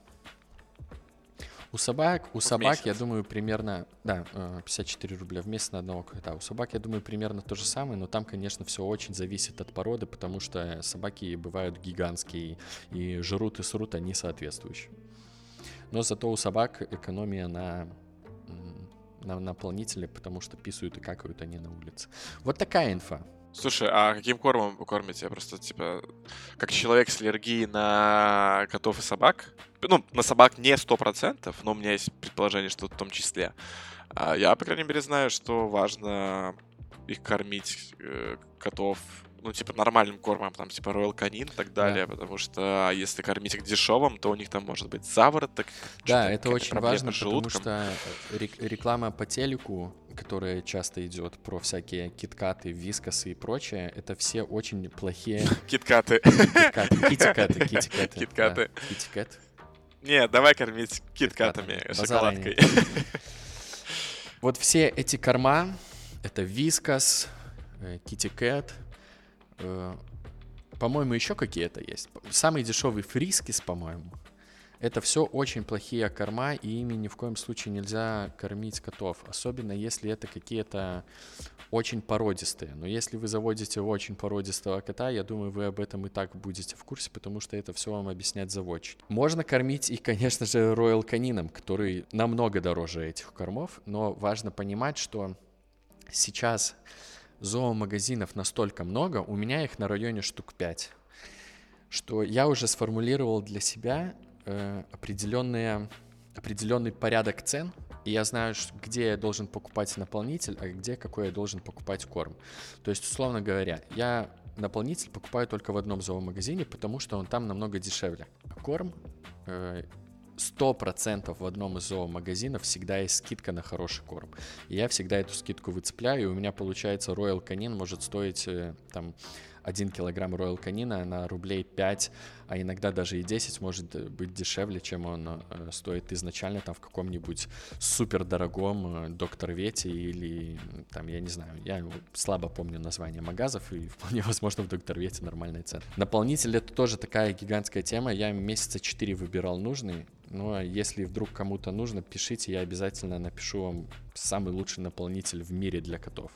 У собак, у собак, я думаю, примерно, да, 54 э, рубля в месяц на одного кота. У собак, я думаю, примерно то же самое, но там, конечно, все очень зависит от породы, потому что собаки бывают гигантские и жрут и срут они соответствующие. Но зато у собак экономия на на наполнителе, потому что писают и какают они на улице. Вот такая инфа. Слушай, а каким кормом вы кормите? Просто, типа, как человек с аллергией на котов и собак, ну, на собак не сто процентов, но у меня есть предположение, что в том числе. А я, по крайней мере, знаю, что важно их кормить, э, котов, ну, типа, нормальным кормом, там, типа, Royal Canin и так далее, да. потому что если кормить их дешевым, то у них там может быть завороток. Да, это очень важно, потому что реклама по телеку, которая часто идет про всякие киткаты, вискосы и прочее, это все очень плохие... <laughs> Киткаты. Китикаты, <laughs> китикаты. Киткаты. Kitekat. Не, давай кормить KitKat ами, шоколадкой. <laughs> Вот все эти корма, это Whiskas, Kitekat, Э, по-моему, еще какие-то есть. Самый дешевый Friskies, по-моему. Это все очень плохие корма, и ими ни в коем случае нельзя кормить котов. Особенно если это какие-то очень породистые. Но если вы заводите очень породистого кота, я думаю, вы об этом и так будете в курсе, потому что это все вам объяснять заводчик. Можно кормить и, конечно же, Royal Canin, который намного дороже этих кормов, но важно понимать, что сейчас зоомагазинов настолько много, у меня их на районе штук 5, что я уже сформулировал для себя э, определенные, определенный порядок цен, и я знаю, где я должен покупать наполнитель, а где какой я должен покупать корм. То есть, условно говоря, я наполнитель покупаю только в одном зоомагазине, потому что он там намного дешевле. Корм э, сто процентов в одном из зоомагазинов всегда есть скидка на хороший корм. И я всегда эту скидку выцепляю, и у меня получается Royal Canin может стоить э, там 1 килограмм Royal Canin на рублей 5, а иногда даже и 10 может э, быть дешевле, чем он э, стоит изначально там в каком-нибудь супер дорогом э, Доктор Вете или там, я не знаю, я слабо помню название магазов, и <laughs> вполне возможно в Доктор Вете нормальная цена. Наполнитель это тоже такая гигантская тема, я месяца 4 выбирал нужный, но если вдруг кому-то нужно, пишите, я обязательно напишу вам самый лучший наполнитель в мире для котов.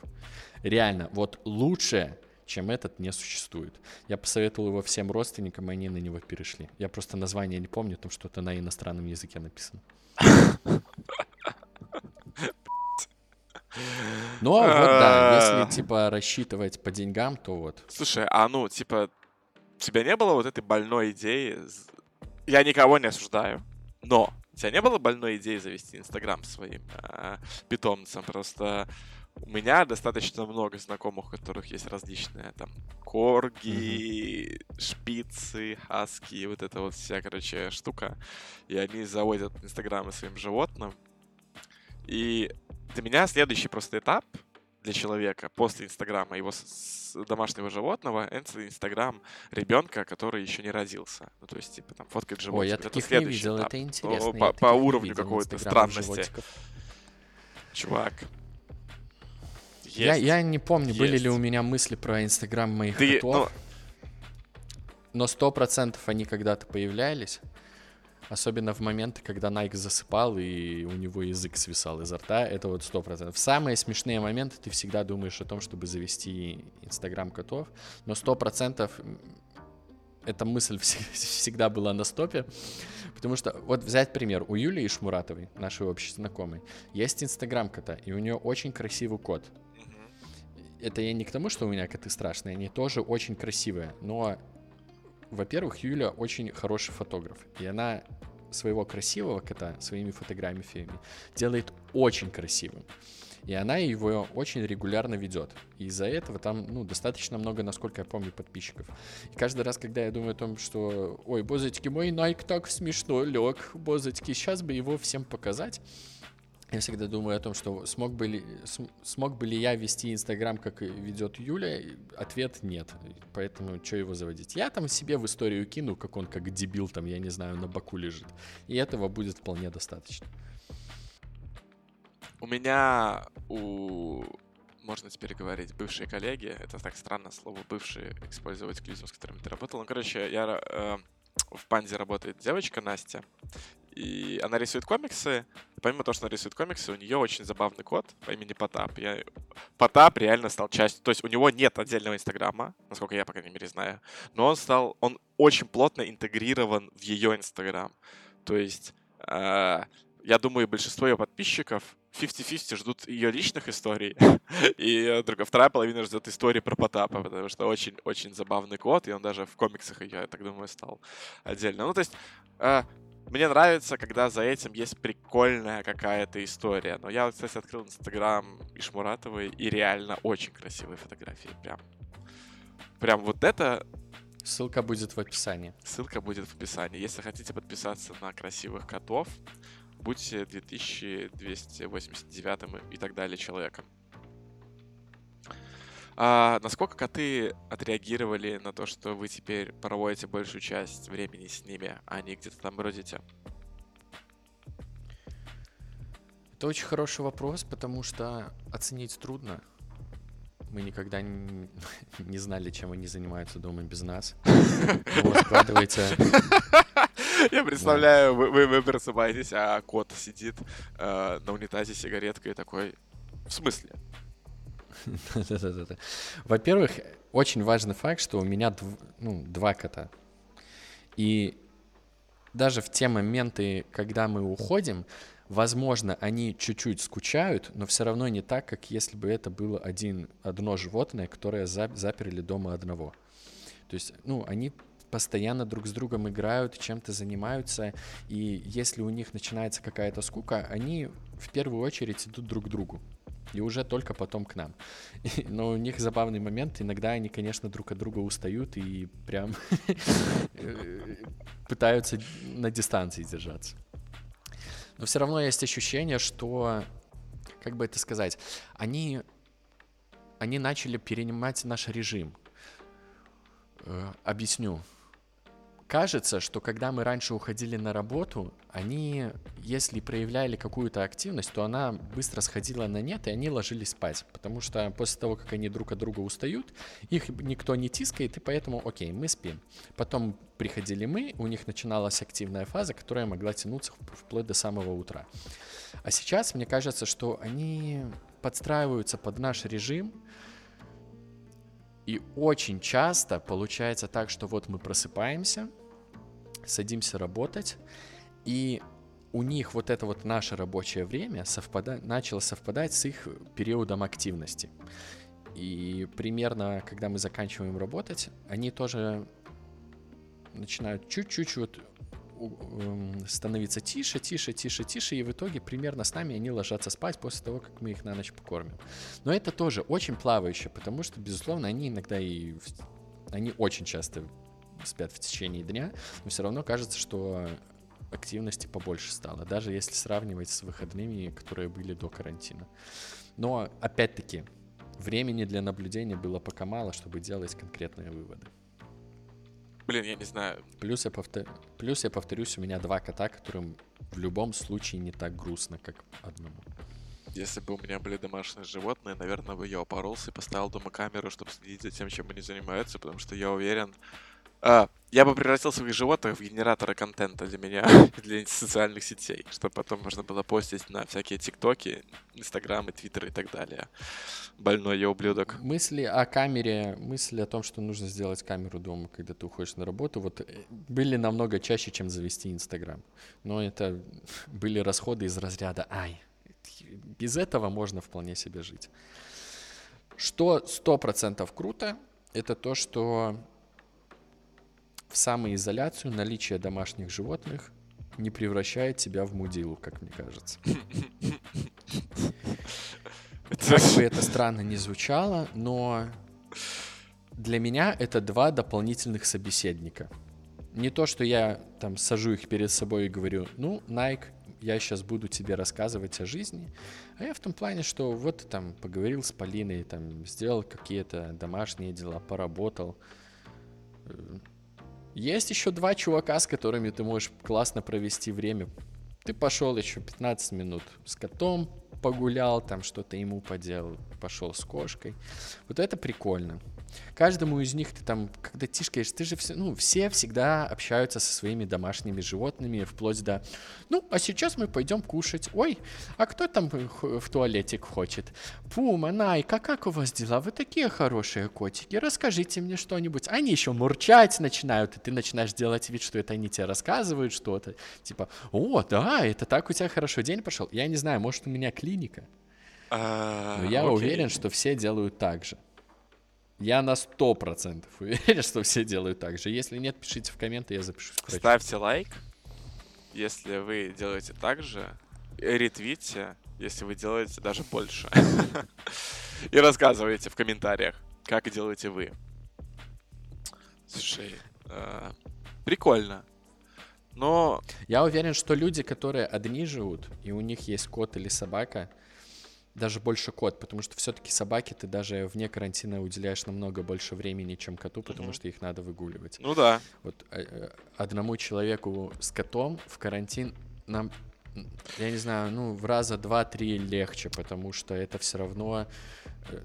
Реально, вот лучше чем этот, не существует. Я посоветовал его всем родственникам, и они на него перешли. Я просто название не помню, там что-то на иностранном языке написано. Ну, вот да, если, а. типа, рассчитывать по деньгам, то вот. Слушай, а ну, типа, у тебя не было вот этой больной идеи? Я никого не осуждаю, но у тебя не было больной идеи завести Инстаграм своим э, питомцем? Просто у меня достаточно много знакомых, у которых есть различные там корги, mm-hmm. шпицы, хаски, вот эта вот вся, короче, штука. И они заводят инстаграмы своим животным. И для меня следующий просто этап для человека после Инстаграма его домашнего животного это Инстаграм ребенка, который еще не родился. Ну, то есть, типа, там, фоткать животных. Ой, я таких это не видел, этап. это интересно. Ну, по, по уровню какой-то странности. Животиков. Чувак. Есть. Я, я не помню, есть. были ли у меня мысли про Инстаграм моих Ты, котов. Ну... Но сто процентов они когда-то появлялись. Особенно в моменты, когда Найк засыпал, и у него язык свисал изо рта. Это вот сто процентов. В самые смешные моменты ты всегда думаешь о том, чтобы завести Инстаграм котов. Но сто процентов эта мысль <laughs> всегда была на стопе. Потому что, вот взять пример, у Юлии Шмуратовой, нашей общей знакомой, есть Инстаграм кота, и у нее очень красивый кот. Это я не к тому, что у меня коты страшные, они тоже очень красивые, но во-первых, Юля очень хороший фотограф, и она своего красивого кота своими фотографиями делает очень красивым. И она его очень регулярно ведет. И из-за этого там, ну, достаточно много, насколько я помню, подписчиков. И каждый раз, когда я думаю о том, что, ой, бозочки, мой Найк так смешно лег, бозочки, сейчас бы его всем показать, я всегда думаю о том, что смог бы ли, смог бы ли я вести Инстаграм, как ведет Юля? Ответ нет. Поэтому что его заводить? Я там себе в историю кину, как он как дебил там, я не знаю, на боку лежит. И этого будет вполне достаточно. У меня у можно теперь говорить бывшие коллеги. Это так странно слово бывшие использовать к людям, с которыми ты работал. Ну, короче, я э, в Панде работает девочка Настя, и она рисует комиксы. Помимо того, что она рисует комиксы, у нее очень забавный кот по имени Потап. Я... Потап реально стал частью... То есть у него нет отдельного инстаграма, насколько я, по крайней мере, знаю. Но он стал... Он очень плотно интегрирован в ее инстаграм. То есть... Э, я думаю, большинство ее подписчиков 50-50 ждут ее личных историй, <laughs> и другая, вторая половина ждет истории про Потапа, потому что очень-очень забавный кот, и он даже в комиксах я так думаю, стал отдельно. Ну, то есть, э, мне нравится, когда за этим есть прикольная какая-то история. Но я, кстати, открыл Инстаграм Ишмуратовой, и реально очень красивые фотографии. Прям, прям вот это... Ссылка будет в описании. Ссылка будет в описании. Если хотите подписаться на красивых котов, будьте 2289 и так далее человеком. А насколько коты отреагировали на то, что вы теперь проводите большую часть времени с ними, а не где-то там бродите? Это очень хороший вопрос, потому что оценить трудно. Мы никогда не, <laughs> не знали, чем они занимаются дома без нас. <laughs> складывается... Я представляю, вы, вы, просыпаетесь, а кот сидит э, на унитазе сигареткой такой... В смысле? <laughs> Во-первых, очень важный факт, что у меня ну, два кота. И даже в те моменты, когда мы уходим, возможно, они чуть-чуть скучают, но все равно не так, как если бы это было один, одно животное, которое заперли дома одного. То есть, ну, они постоянно друг с другом играют, чем-то занимаются, и если у них начинается какая-то скука, они в первую очередь идут друг к другу и уже только потом к нам. <laughs> Но у них забавный момент, иногда они, конечно, друг от друга устают и прям <laughs> пытаются на дистанции держаться. Но все равно есть ощущение, что, как бы это сказать, они, они начали перенимать наш режим. Э, объясню кажется, что когда мы раньше уходили на работу, они, если проявляли какую-то активность, то она быстро сходила на нет, и они ложились спать. Потому что после того, как они друг от друга устают, их никто не тискает, и поэтому, окей, мы спим. Потом приходили мы, у них начиналась активная фаза, которая могла тянуться вплоть до самого утра. А сейчас, мне кажется, что они подстраиваются под наш режим, И очень часто получается так, что вот мы просыпаемся, садимся работать, и у них вот это вот наше рабочее время совпада... начало совпадать с их периодом активности. И примерно, когда мы заканчиваем работать, они тоже начинают чуть-чуть вот эм, становиться тише, тише, тише, тише, и в итоге примерно с нами они ложатся спать после того, как мы их на ночь покормим. Но это тоже очень плавающе, потому что, безусловно, они иногда и... Они очень часто спят в течение дня, но все равно кажется, что активности побольше стало, даже если сравнивать с выходными, которые были до карантина. Но, опять-таки, времени для наблюдения было пока мало, чтобы делать конкретные выводы. Блин, я не знаю. Плюс я, повтор... Плюс я повторюсь, у меня два кота, которым в любом случае не так грустно, как одному. Если бы у меня были домашние животные, наверное, бы я упоролся и поставил дома камеру, чтобы следить за тем, чем они занимаются, потому что я уверен, а, я бы превратил своих животных в генераторы контента для меня, <laughs> для социальных сетей, чтобы потом можно было постить на всякие тиктоки, инстаграмы, твиттеры и так далее. Больной я ублюдок. Мысли о камере, мысли о том, что нужно сделать камеру дома, когда ты уходишь на работу, вот э, были намного чаще, чем завести инстаграм. Но это <laughs> были расходы из разряда «Ай, без этого можно вполне себе жить». Что сто процентов круто, это то, что в самоизоляцию наличие домашних животных не превращает тебя в мудилу, как мне кажется. Как бы это странно не звучало, но для меня это два дополнительных собеседника. Не то, что я там сажу их перед собой и говорю, ну, Nike, я сейчас буду тебе рассказывать о жизни, а я в том плане, что вот ты там поговорил с Полиной, там сделал какие-то домашние дела, поработал, есть еще два чувака, с которыми ты можешь классно провести время. Ты пошел еще 15 минут с котом, погулял, там что-то ему поделал, пошел с кошкой. Вот это прикольно. Каждому из них ты там, когда тишкаешь, ты же все, ну, все всегда общаются со своими домашними животными, вплоть до, ну, а сейчас мы пойдем кушать. Ой, а кто там в туалетик хочет? Пума, Найка, как у вас дела? Вы такие хорошие котики, расскажите мне что-нибудь. Они еще мурчать начинают, и ты начинаешь делать вид, что это они тебе рассказывают что-то. Типа, о, да, это так у тебя хорошо день пошел. Я не знаю, может, у меня клиника. А, Но я уверен, что все делают так же. Я на сто процентов уверен, <laughs> что все делают так же. Если нет, пишите в комменты, я запишу. Ставьте лайк, если вы делаете так же. Ретвитьте, если вы делаете даже больше. <laughs> И рассказывайте в комментариях, как делаете вы. Слушай, э, прикольно. Но... Я уверен, что люди, которые одни живут, и у них есть кот или собака, даже больше кот, потому что все-таки собаки ты даже вне карантина уделяешь намного больше времени, чем коту, потому mm-hmm. что их надо выгуливать. Ну да. Вот э, э, одному человеку с котом в карантин нам, я не знаю, ну в раза два-три легче, потому что это все равно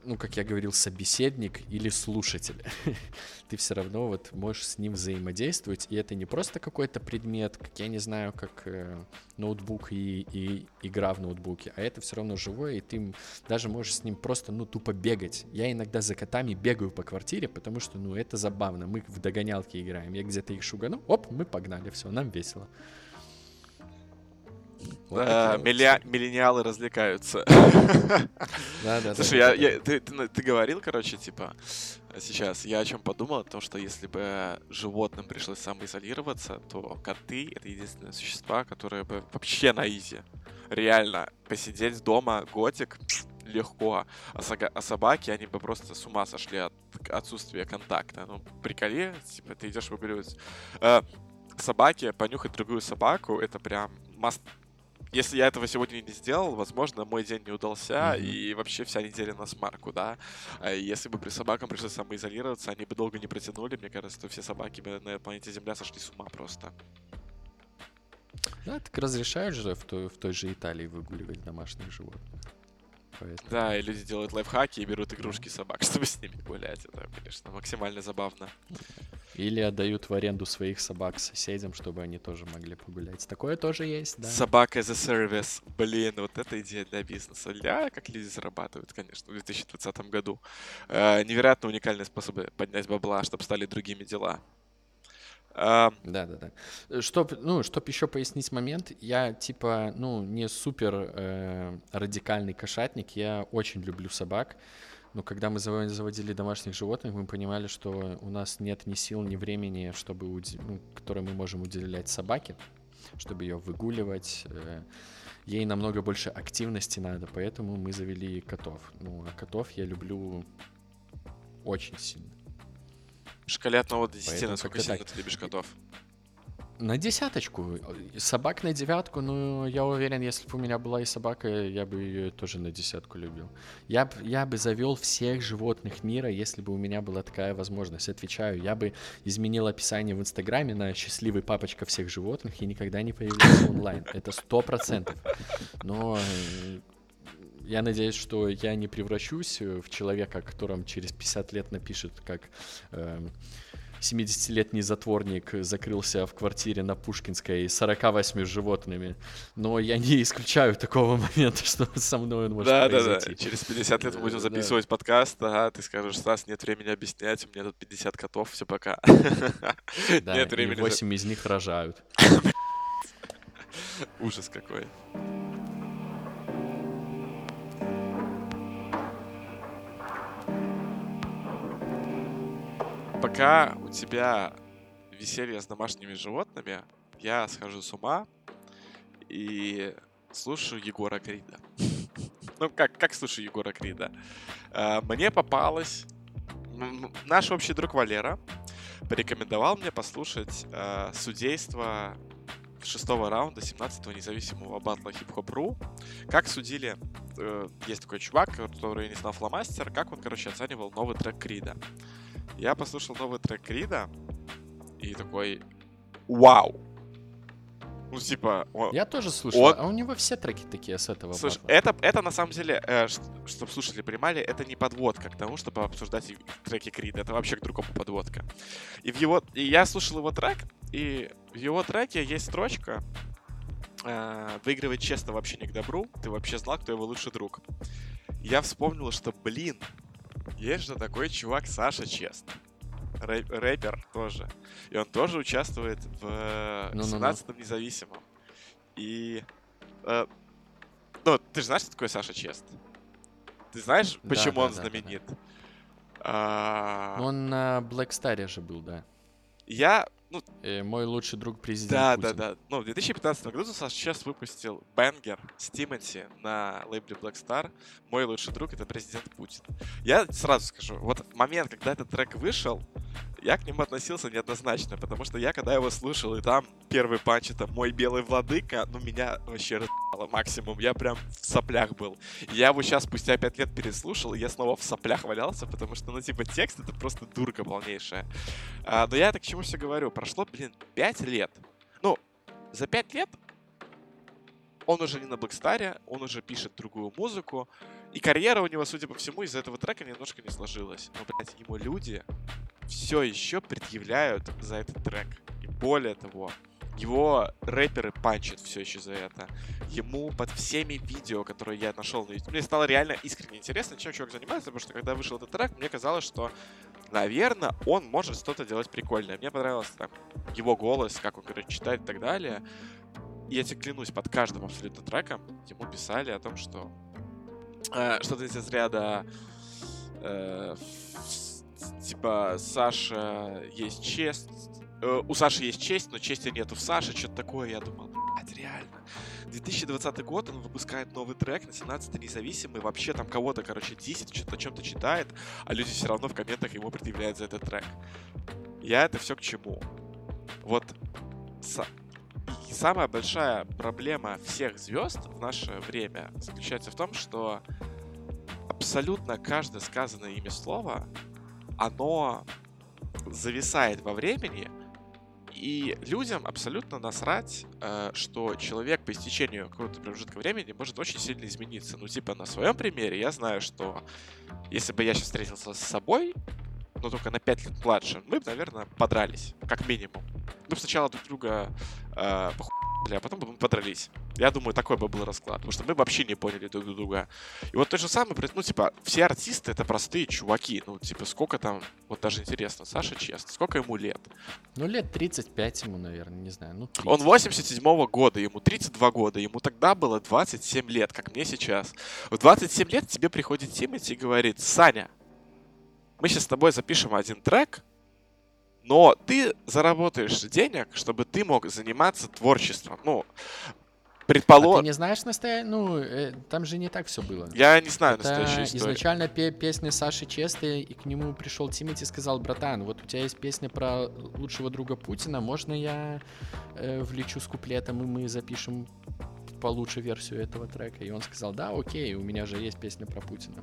ну, как я говорил, собеседник или слушатель. <laughs> Ты все равно вот можешь с ним взаимодействовать, и это не просто какой-то предмет, как я не знаю, как э, ноутбук и, и игра в ноутбуке, а это все равно живое, и ты даже можешь с ним просто, ну, тупо бегать. Я иногда за котами бегаю по квартире, потому что, ну, это забавно. Мы в догонялки играем. Я где-то их шугану, оп, мы погнали, все, нам весело. Вот да, милля... миллениалы развлекаются. Да, да, Слушай, я, я, ты, ты, ты говорил, короче, типа, сейчас, я о чем подумал, то, что если бы животным пришлось самоизолироваться, то коты — это единственные существа, которые бы вообще на изи. Реально, посидеть дома, готик, <sniffs> легко. А, сага, а собаки, они бы просто с ума сошли от отсутствия контакта. Ну, приколи, типа, ты идешь выгуливать. Э, собаки, понюхать другую собаку, это прям must если я этого сегодня не сделал, возможно, мой день не удался, mm-hmm. и вообще вся неделя на смарку, да. А если бы при собакам пришлось самоизолироваться, они бы долго не протянули, мне кажется, то все собаки бы на планете Земля сошли с ума просто. Да, так разрешают же в той, в той же Италии выгуливать домашних животных. Поэтому... Да, и люди делают лайфхаки и берут игрушки собак, <laughs> чтобы с ними гулять. Это, конечно, максимально забавно. Или отдают в аренду своих собак соседям, чтобы они тоже могли погулять. Такое тоже есть, да. Собака as a service. Блин, вот это идея для бизнеса. Ля, как люди зарабатывают, конечно, в 2020 году. Э, невероятно уникальные способы поднять бабла, чтобы стали другими дела. Да, да, да. Чтоб, ну, чтоб еще пояснить момент, я типа, ну, не супер э, радикальный кошатник, я очень люблю собак. Но когда мы заводили домашних животных, мы понимали, что у нас нет ни сил, ни времени, чтобы, ну, которое мы можем уделять собаке, чтобы ее выгуливать. Э, ей намного больше активности надо, поэтому мы завели котов. Ну, а котов я люблю очень сильно. В шкале от 1 до 10, Поэтому насколько сильно так. ты любишь котов? На десяточку. Собак на девятку, ну, я уверен, если бы у меня была и собака, я бы ее тоже на десятку любил. Я, я бы завел всех животных мира, если бы у меня была такая возможность. Отвечаю, я бы изменил описание в Инстаграме на «счастливый папочка всех животных» и никогда не появлялся онлайн. Это сто процентов. Но э, я надеюсь, что я не превращусь в человека, которым через 50 лет напишет, как э, 70-летний затворник закрылся в квартире на Пушкинской 48 животными. Но я не исключаю такого <laughs> момента, что со мной он может да, произойти. Да, да, Через 50 лет мы будем записывать да. подкаст, ага, ты скажешь, Стас, нет времени объяснять, у меня тут 50 котов, все пока. Да, нет времени. 8 из них рожают. <laughs> Ужас какой. Пока у тебя веселье с домашними животными, я схожу с ума и слушаю Егора Крида. <laughs> ну, как, как слушаю Егора Крида? А, мне попалось... Наш общий друг Валера порекомендовал мне послушать э, судейство шестого раунда 17-го независимого батла хип-хоп.ру. Как судили, э, есть такой чувак, который не знал фломастер, как он, короче, оценивал новый трек Крида. Я послушал новый трек Крида и такой, вау! Ну, типа... Он, я тоже слушал, он... а у него все треки такие с этого Слушай, это, это на самом деле, э, чтобы слушатели понимали, это не подводка к тому, чтобы обсуждать треки Крида. Это вообще к другому подводка. И, в его, и я слушал его трек, и в его треке есть строчка э, «Выигрывать честно вообще не к добру, ты вообще знал, кто его лучший друг». Я вспомнил, что, блин, есть же такой чувак Саша Чест. Рэп, рэпер тоже. И он тоже участвует в ну, 17-м ну, независимом. И... Э, ну, ты же знаешь, что такое Саша Чест? Ты знаешь, почему да, он да, знаменит? Да, да. А... Он на Black Star же был, да. Я ну, э, мой лучший друг президент Да, Путин. да, да. Ну, в 2015 году Саша сейчас выпустил Бенгер с Тимати на лейбле Black Star. Мой лучший друг — это президент Путин. Я сразу скажу, вот момент, когда этот трек вышел, я к нему относился неоднозначно, потому что я, когда его слушал, и там первый панч — это «Мой белый владыка», ну, меня вообще разъебало максимум. Я прям в соплях был. Я его сейчас спустя пять лет переслушал, и я снова в соплях валялся, потому что, ну, типа, текст — это просто дурка полнейшая. А, но я это к чему все говорю? Прошло, блин, пять лет. Ну, за пять лет он уже не на Блэкстаре, он уже пишет другую музыку, и карьера у него, судя по всему, из-за этого трека немножко не сложилась. Но, блядь, ему люди все еще предъявляют за этот трек. И более того, его рэперы панчат все еще за это. Ему под всеми видео, которые я нашел на YouTube, мне стало реально искренне интересно, чем чувак занимается, потому что когда вышел этот трек, мне казалось, что, наверное, он может что-то делать прикольное. Мне понравился там его голос, как он, короче, читает и так далее. И я тебе клянусь, под каждым абсолютно треком ему писали о том, что э, что-то из разряда э, типа, Саша есть честь, э, у Саши есть честь, но чести нету в Саше, что-то такое. Я думал, блядь, реально. 2020 год, он выпускает новый трек на 17 независимый, вообще там кого-то, короче, дисит, что-то о чем-то читает, а люди все равно в комментах ему предъявляют за этот трек. Я это все к чему? Вот и самая большая проблема всех звезд в наше время заключается в том, что абсолютно каждое сказанное ими слово оно зависает во времени, и людям абсолютно насрать, э, что человек по истечению какого-то промежутка времени может очень сильно измениться. Ну, типа, на своем примере я знаю, что если бы я сейчас встретился с собой, но только на 5 лет младше, мы бы, наверное, подрались, как минимум. Бы сначала друг друга э, а потом бы мы подрались. Я думаю, такой бы был расклад, потому что мы вообще не поняли друг друга. И вот то же самое, ну, типа, все артисты это простые чуваки. Ну, типа, сколько там, вот даже интересно, Саша Чест, сколько ему лет? Ну, лет 35 ему, наверное, не знаю. Ну, 30. Он 87-го года, ему 32 года, ему тогда было 27 лет, как мне сейчас. В 27 лет тебе приходит Тимати и говорит, Саня, мы сейчас с тобой запишем один трек, но ты заработаешь денег, чтобы ты мог заниматься творчеством. Ну, предположим... А ты не знаешь настоящее? Ну, э, там же не так все было. Я не знаю Это настоящую историю. изначально пе песня Саши Честы, и к нему пришел Тимати и сказал, братан, вот у тебя есть песня про лучшего друга Путина, можно я э, влечу с куплетом, и мы запишем получше версию этого трека? И он сказал, да, окей, у меня же есть песня про Путина.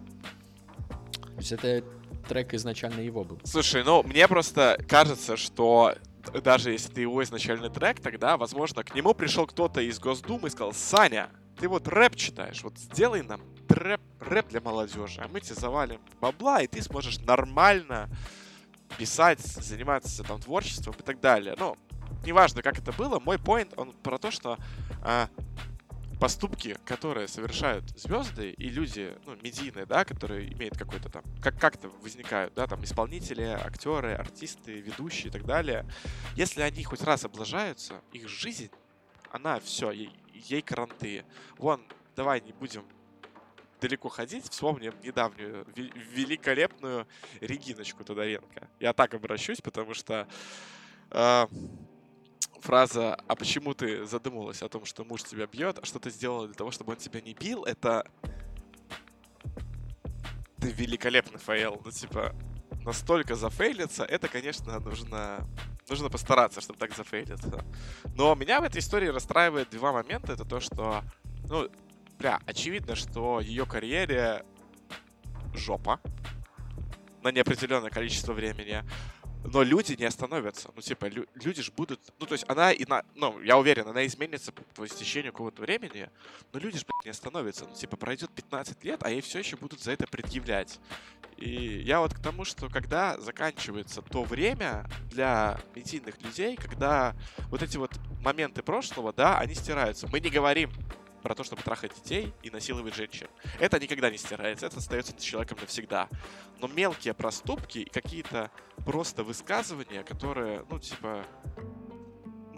То есть это трек изначально его был. Слушай, ну, мне просто кажется, что даже если ты его изначальный трек, тогда, возможно, к нему пришел кто-то из Госдумы и сказал, Саня, ты вот рэп читаешь, вот сделай нам рэп, рэп для молодежи, а мы тебе завалим бабла, и ты сможешь нормально писать, заниматься там творчеством и так далее. Ну, неважно, как это было, мой поинт, он про то, что а, поступки, которые совершают звезды и люди, ну, медийные, да, которые имеют какой-то там, как как-то возникают, да, там, исполнители, актеры, артисты, ведущие и так далее, если они хоть раз облажаются, их жизнь, она все, ей, ей каранты. Вон, давай не будем далеко ходить, вспомним недавнюю великолепную Региночку Тодоренко. Я так обращусь, потому что э, фраза «А почему ты задумалась о том, что муж тебя бьет, а что ты сделала для того, чтобы он тебя не бил?» Это... Ты великолепный fail. Ну, типа, настолько зафейлиться, это, конечно, нужно, нужно постараться, чтобы так зафейлиться. Но меня в этой истории расстраивает два момента. Это то, что, ну, бля, очевидно, что ее карьере жопа на неопределенное количество времени но люди не остановятся. Ну, типа, лю- люди же будут... Ну, то есть она, и на, ну, я уверен, она изменится по, по истечению какого-то времени, но люди же, не остановятся. Ну, типа, пройдет 15 лет, а ей все еще будут за это предъявлять. И я вот к тому, что когда заканчивается то время для медийных людей, когда вот эти вот моменты прошлого, да, они стираются. Мы не говорим про то, чтобы трахать детей и насиловать женщин. Это никогда не стирается, это остается с человеком навсегда. Но мелкие проступки и какие-то просто высказывания, которые, ну, типа,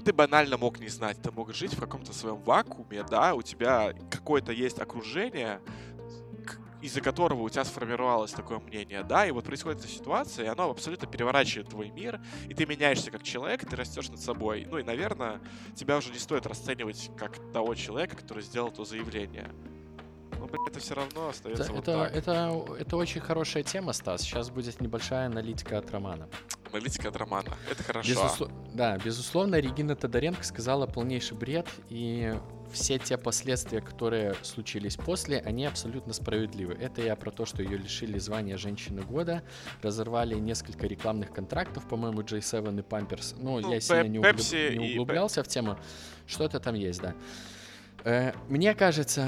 ты банально мог не знать, ты мог жить в каком-то своем вакууме, да, у тебя какое-то есть окружение, из-за которого у тебя сформировалось такое мнение, да, и вот происходит эта ситуация, и оно абсолютно переворачивает твой мир, и ты меняешься как человек, ты растешь над собой. Ну и, наверное, тебя уже не стоит расценивать как того человека, который сделал то заявление. Но, блин, это все равно остается это, вот это, так. Это, это очень хорошая тема, Стас. Сейчас будет небольшая аналитика от Романа. Аналитика от Романа. Это хорошо. Безусло... Да, безусловно, Регина Тодоренко сказала полнейший бред, и все те последствия, которые случились после, они абсолютно справедливы. Это я про то, что ее лишили звания женщины года, разорвали несколько рекламных контрактов, по-моему, J7 и Pampers. Ну, ну я сильно не, углуб... не углублялся и... в тему. Что-то там есть, да. Э, мне кажется,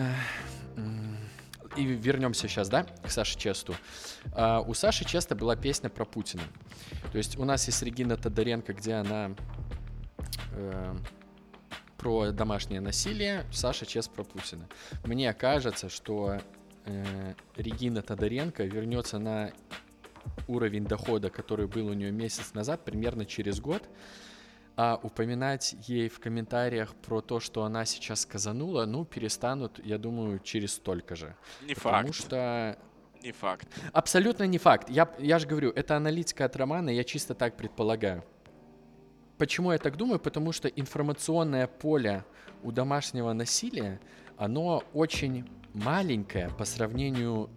и вернемся сейчас, да, к Саше Честу. Uh, у Саши Честа была песня про Путина. То есть у нас есть Регина Тодоренко, где она uh, про домашнее насилие, Саша Чест про Путина. Мне кажется, что uh, Регина Тодоренко вернется на уровень дохода, который был у нее месяц назад, примерно через год, а упоминать ей в комментариях про то, что она сейчас сказанула, ну, перестанут, я думаю, через столько же. Не Потому факт. что... Не факт. Абсолютно не факт. Я, я же говорю, это аналитика от Романа, я чисто так предполагаю. Почему я так думаю? Потому что информационное поле у домашнего насилия, оно очень маленькое по сравнению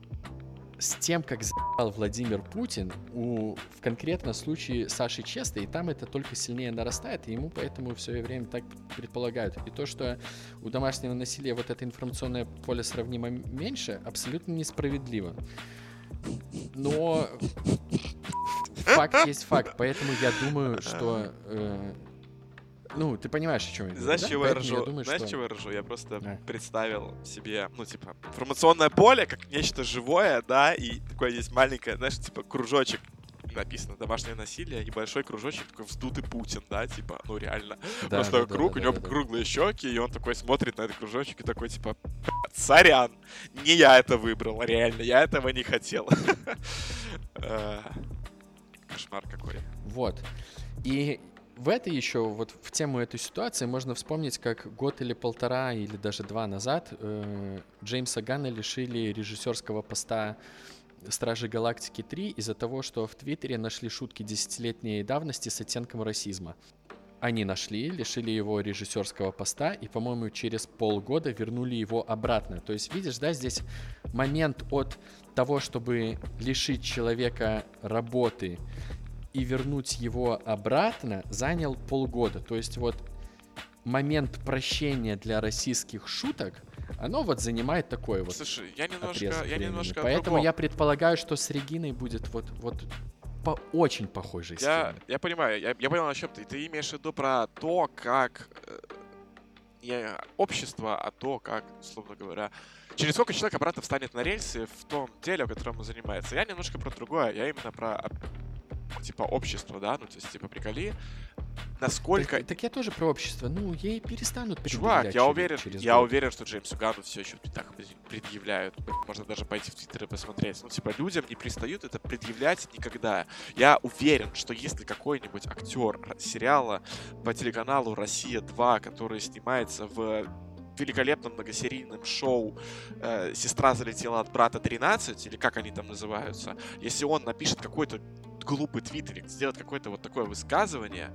с тем, как за***л Владимир Путин у, в конкретном случае Саши Честа, и там это только сильнее нарастает, и ему поэтому все время так предполагают. И то, что у домашнего насилия вот это информационное поле сравнимо меньше, абсолютно несправедливо. Но факт есть факт, поэтому я думаю, что э, ну, ты понимаешь, о чем я говорю. Знаешь, да? чего я ржу? Я думаю, Знаешь, что... чего я ржу? Я просто а. представил себе, ну, типа, информационное поле как нечто живое, да, и такое есть маленькое, знаешь, типа, кружочек написано домашнее насилие, и большой кружочек такой вздутый Путин, да, типа, ну реально. Да, Просто да, да, круг, да, у него да, да. круглые щеки, и он такой смотрит на этот кружочек и такой, типа, сорян, не я это выбрал, реально, я этого не хотел. <laughs> Э, Кошмар какой. Вот. И в этой еще, вот в тему этой ситуации можно вспомнить, как год или полтора, или даже два назад э, Джеймса Ганна лишили режиссерского поста Стражи Галактики 3 из-за того, что в Твиттере нашли шутки десятилетней давности с оттенком расизма. Они нашли, лишили его режиссерского поста и, по-моему, через полгода вернули его обратно. То есть, видишь, да, здесь момент от того, чтобы лишить человека работы и вернуть его обратно, занял полгода. То есть вот момент прощения для российских шуток, оно вот занимает такой вот Слушай, я немножко, я времени. немножко Поэтому другом. я предполагаю, что с Региной будет вот, вот по очень похожей Я, схеме. я понимаю, я, я понял, о чем ты. Ты имеешь в виду про то, как э, не общество, а то, как, условно говоря, через сколько человек обратно встанет на рельсы в том деле, которым он занимается. Я немножко про другое, я именно про типа общество, да, ну то есть типа приколи, насколько Так, так я тоже про общество. Ну, ей перестанут Чувак, я уверен, через я год. уверен, что Джеймсу Ганну все еще так предъявляют. Можно даже пойти в Твиттер и посмотреть. Ну, типа, людям не пристают это предъявлять никогда. Я уверен, что если какой-нибудь актер р- сериала по телеканалу «Россия-2», который снимается в великолепном многосерийном шоу э, «Сестра залетела от брата 13», или как они там называются, если он напишет какой-то глупый твит или сделает какое-то вот такое высказывание,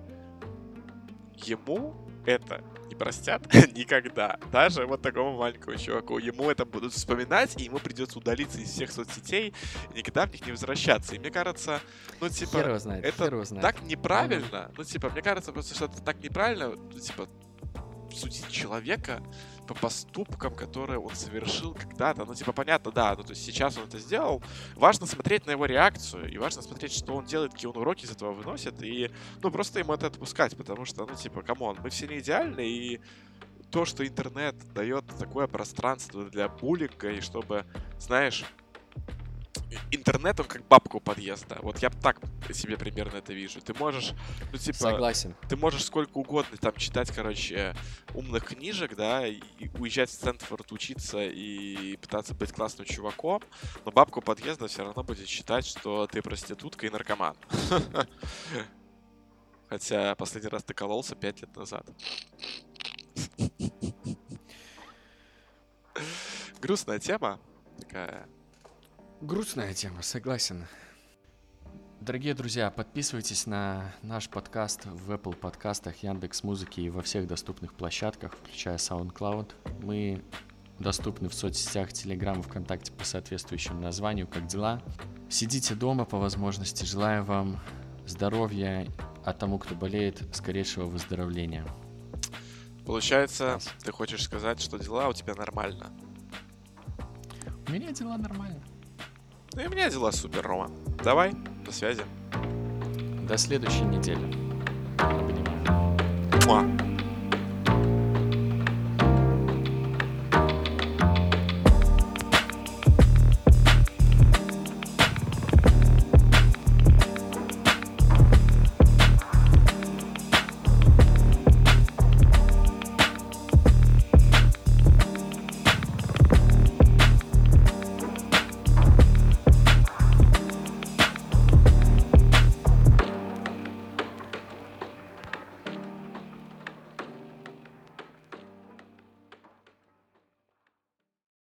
ему это не простят <laughs> никогда. Даже вот такому маленькому чуваку. Ему это будут вспоминать, и ему придется удалиться из всех соцсетей и никогда в них не возвращаться. И мне кажется, ну, типа, знает, это знает. так неправильно. Ну, типа, мне кажется, просто что это так неправильно, ну, типа, судить человека по поступкам, которые он совершил когда-то. Ну, типа, понятно, да, ну, то есть сейчас он это сделал. Важно смотреть на его реакцию, и важно смотреть, что он делает, какие он уроки из этого выносит, и, ну, просто ему это отпускать, потому что, ну, типа, come on, мы все не идеальны, и то, что интернет дает такое пространство для буллинга, и чтобы, знаешь, и- интернет, он как бабку подъезда. Вот я так себе примерно это вижу. Ты можешь, ну, типа, Согласен. ты можешь сколько угодно там читать, короче, умных книжек, да, и уезжать в Стэнфорд учиться и пытаться быть классным чуваком, но бабку подъезда все равно будет считать, что ты проститутка и наркоман. <laughs> Хотя последний раз ты кололся пять лет назад. <laughs> Грустная тема такая. Грустная тема, согласен. Дорогие друзья, подписывайтесь на наш подкаст в Apple подкастах, Яндекс Музыки и во всех доступных площадках, включая SoundCloud. Мы доступны в соцсетях Telegram, ВКонтакте по соответствующему названию, как дела. Сидите дома по возможности. Желаю вам здоровья, а тому, кто болеет, скорейшего выздоровления. Получается, ты хочешь сказать, что дела у тебя нормально. У меня дела нормально. Ну и у меня дела супер, Рома. Давай, до связи. До следующей недели. Обнимаю. Муа.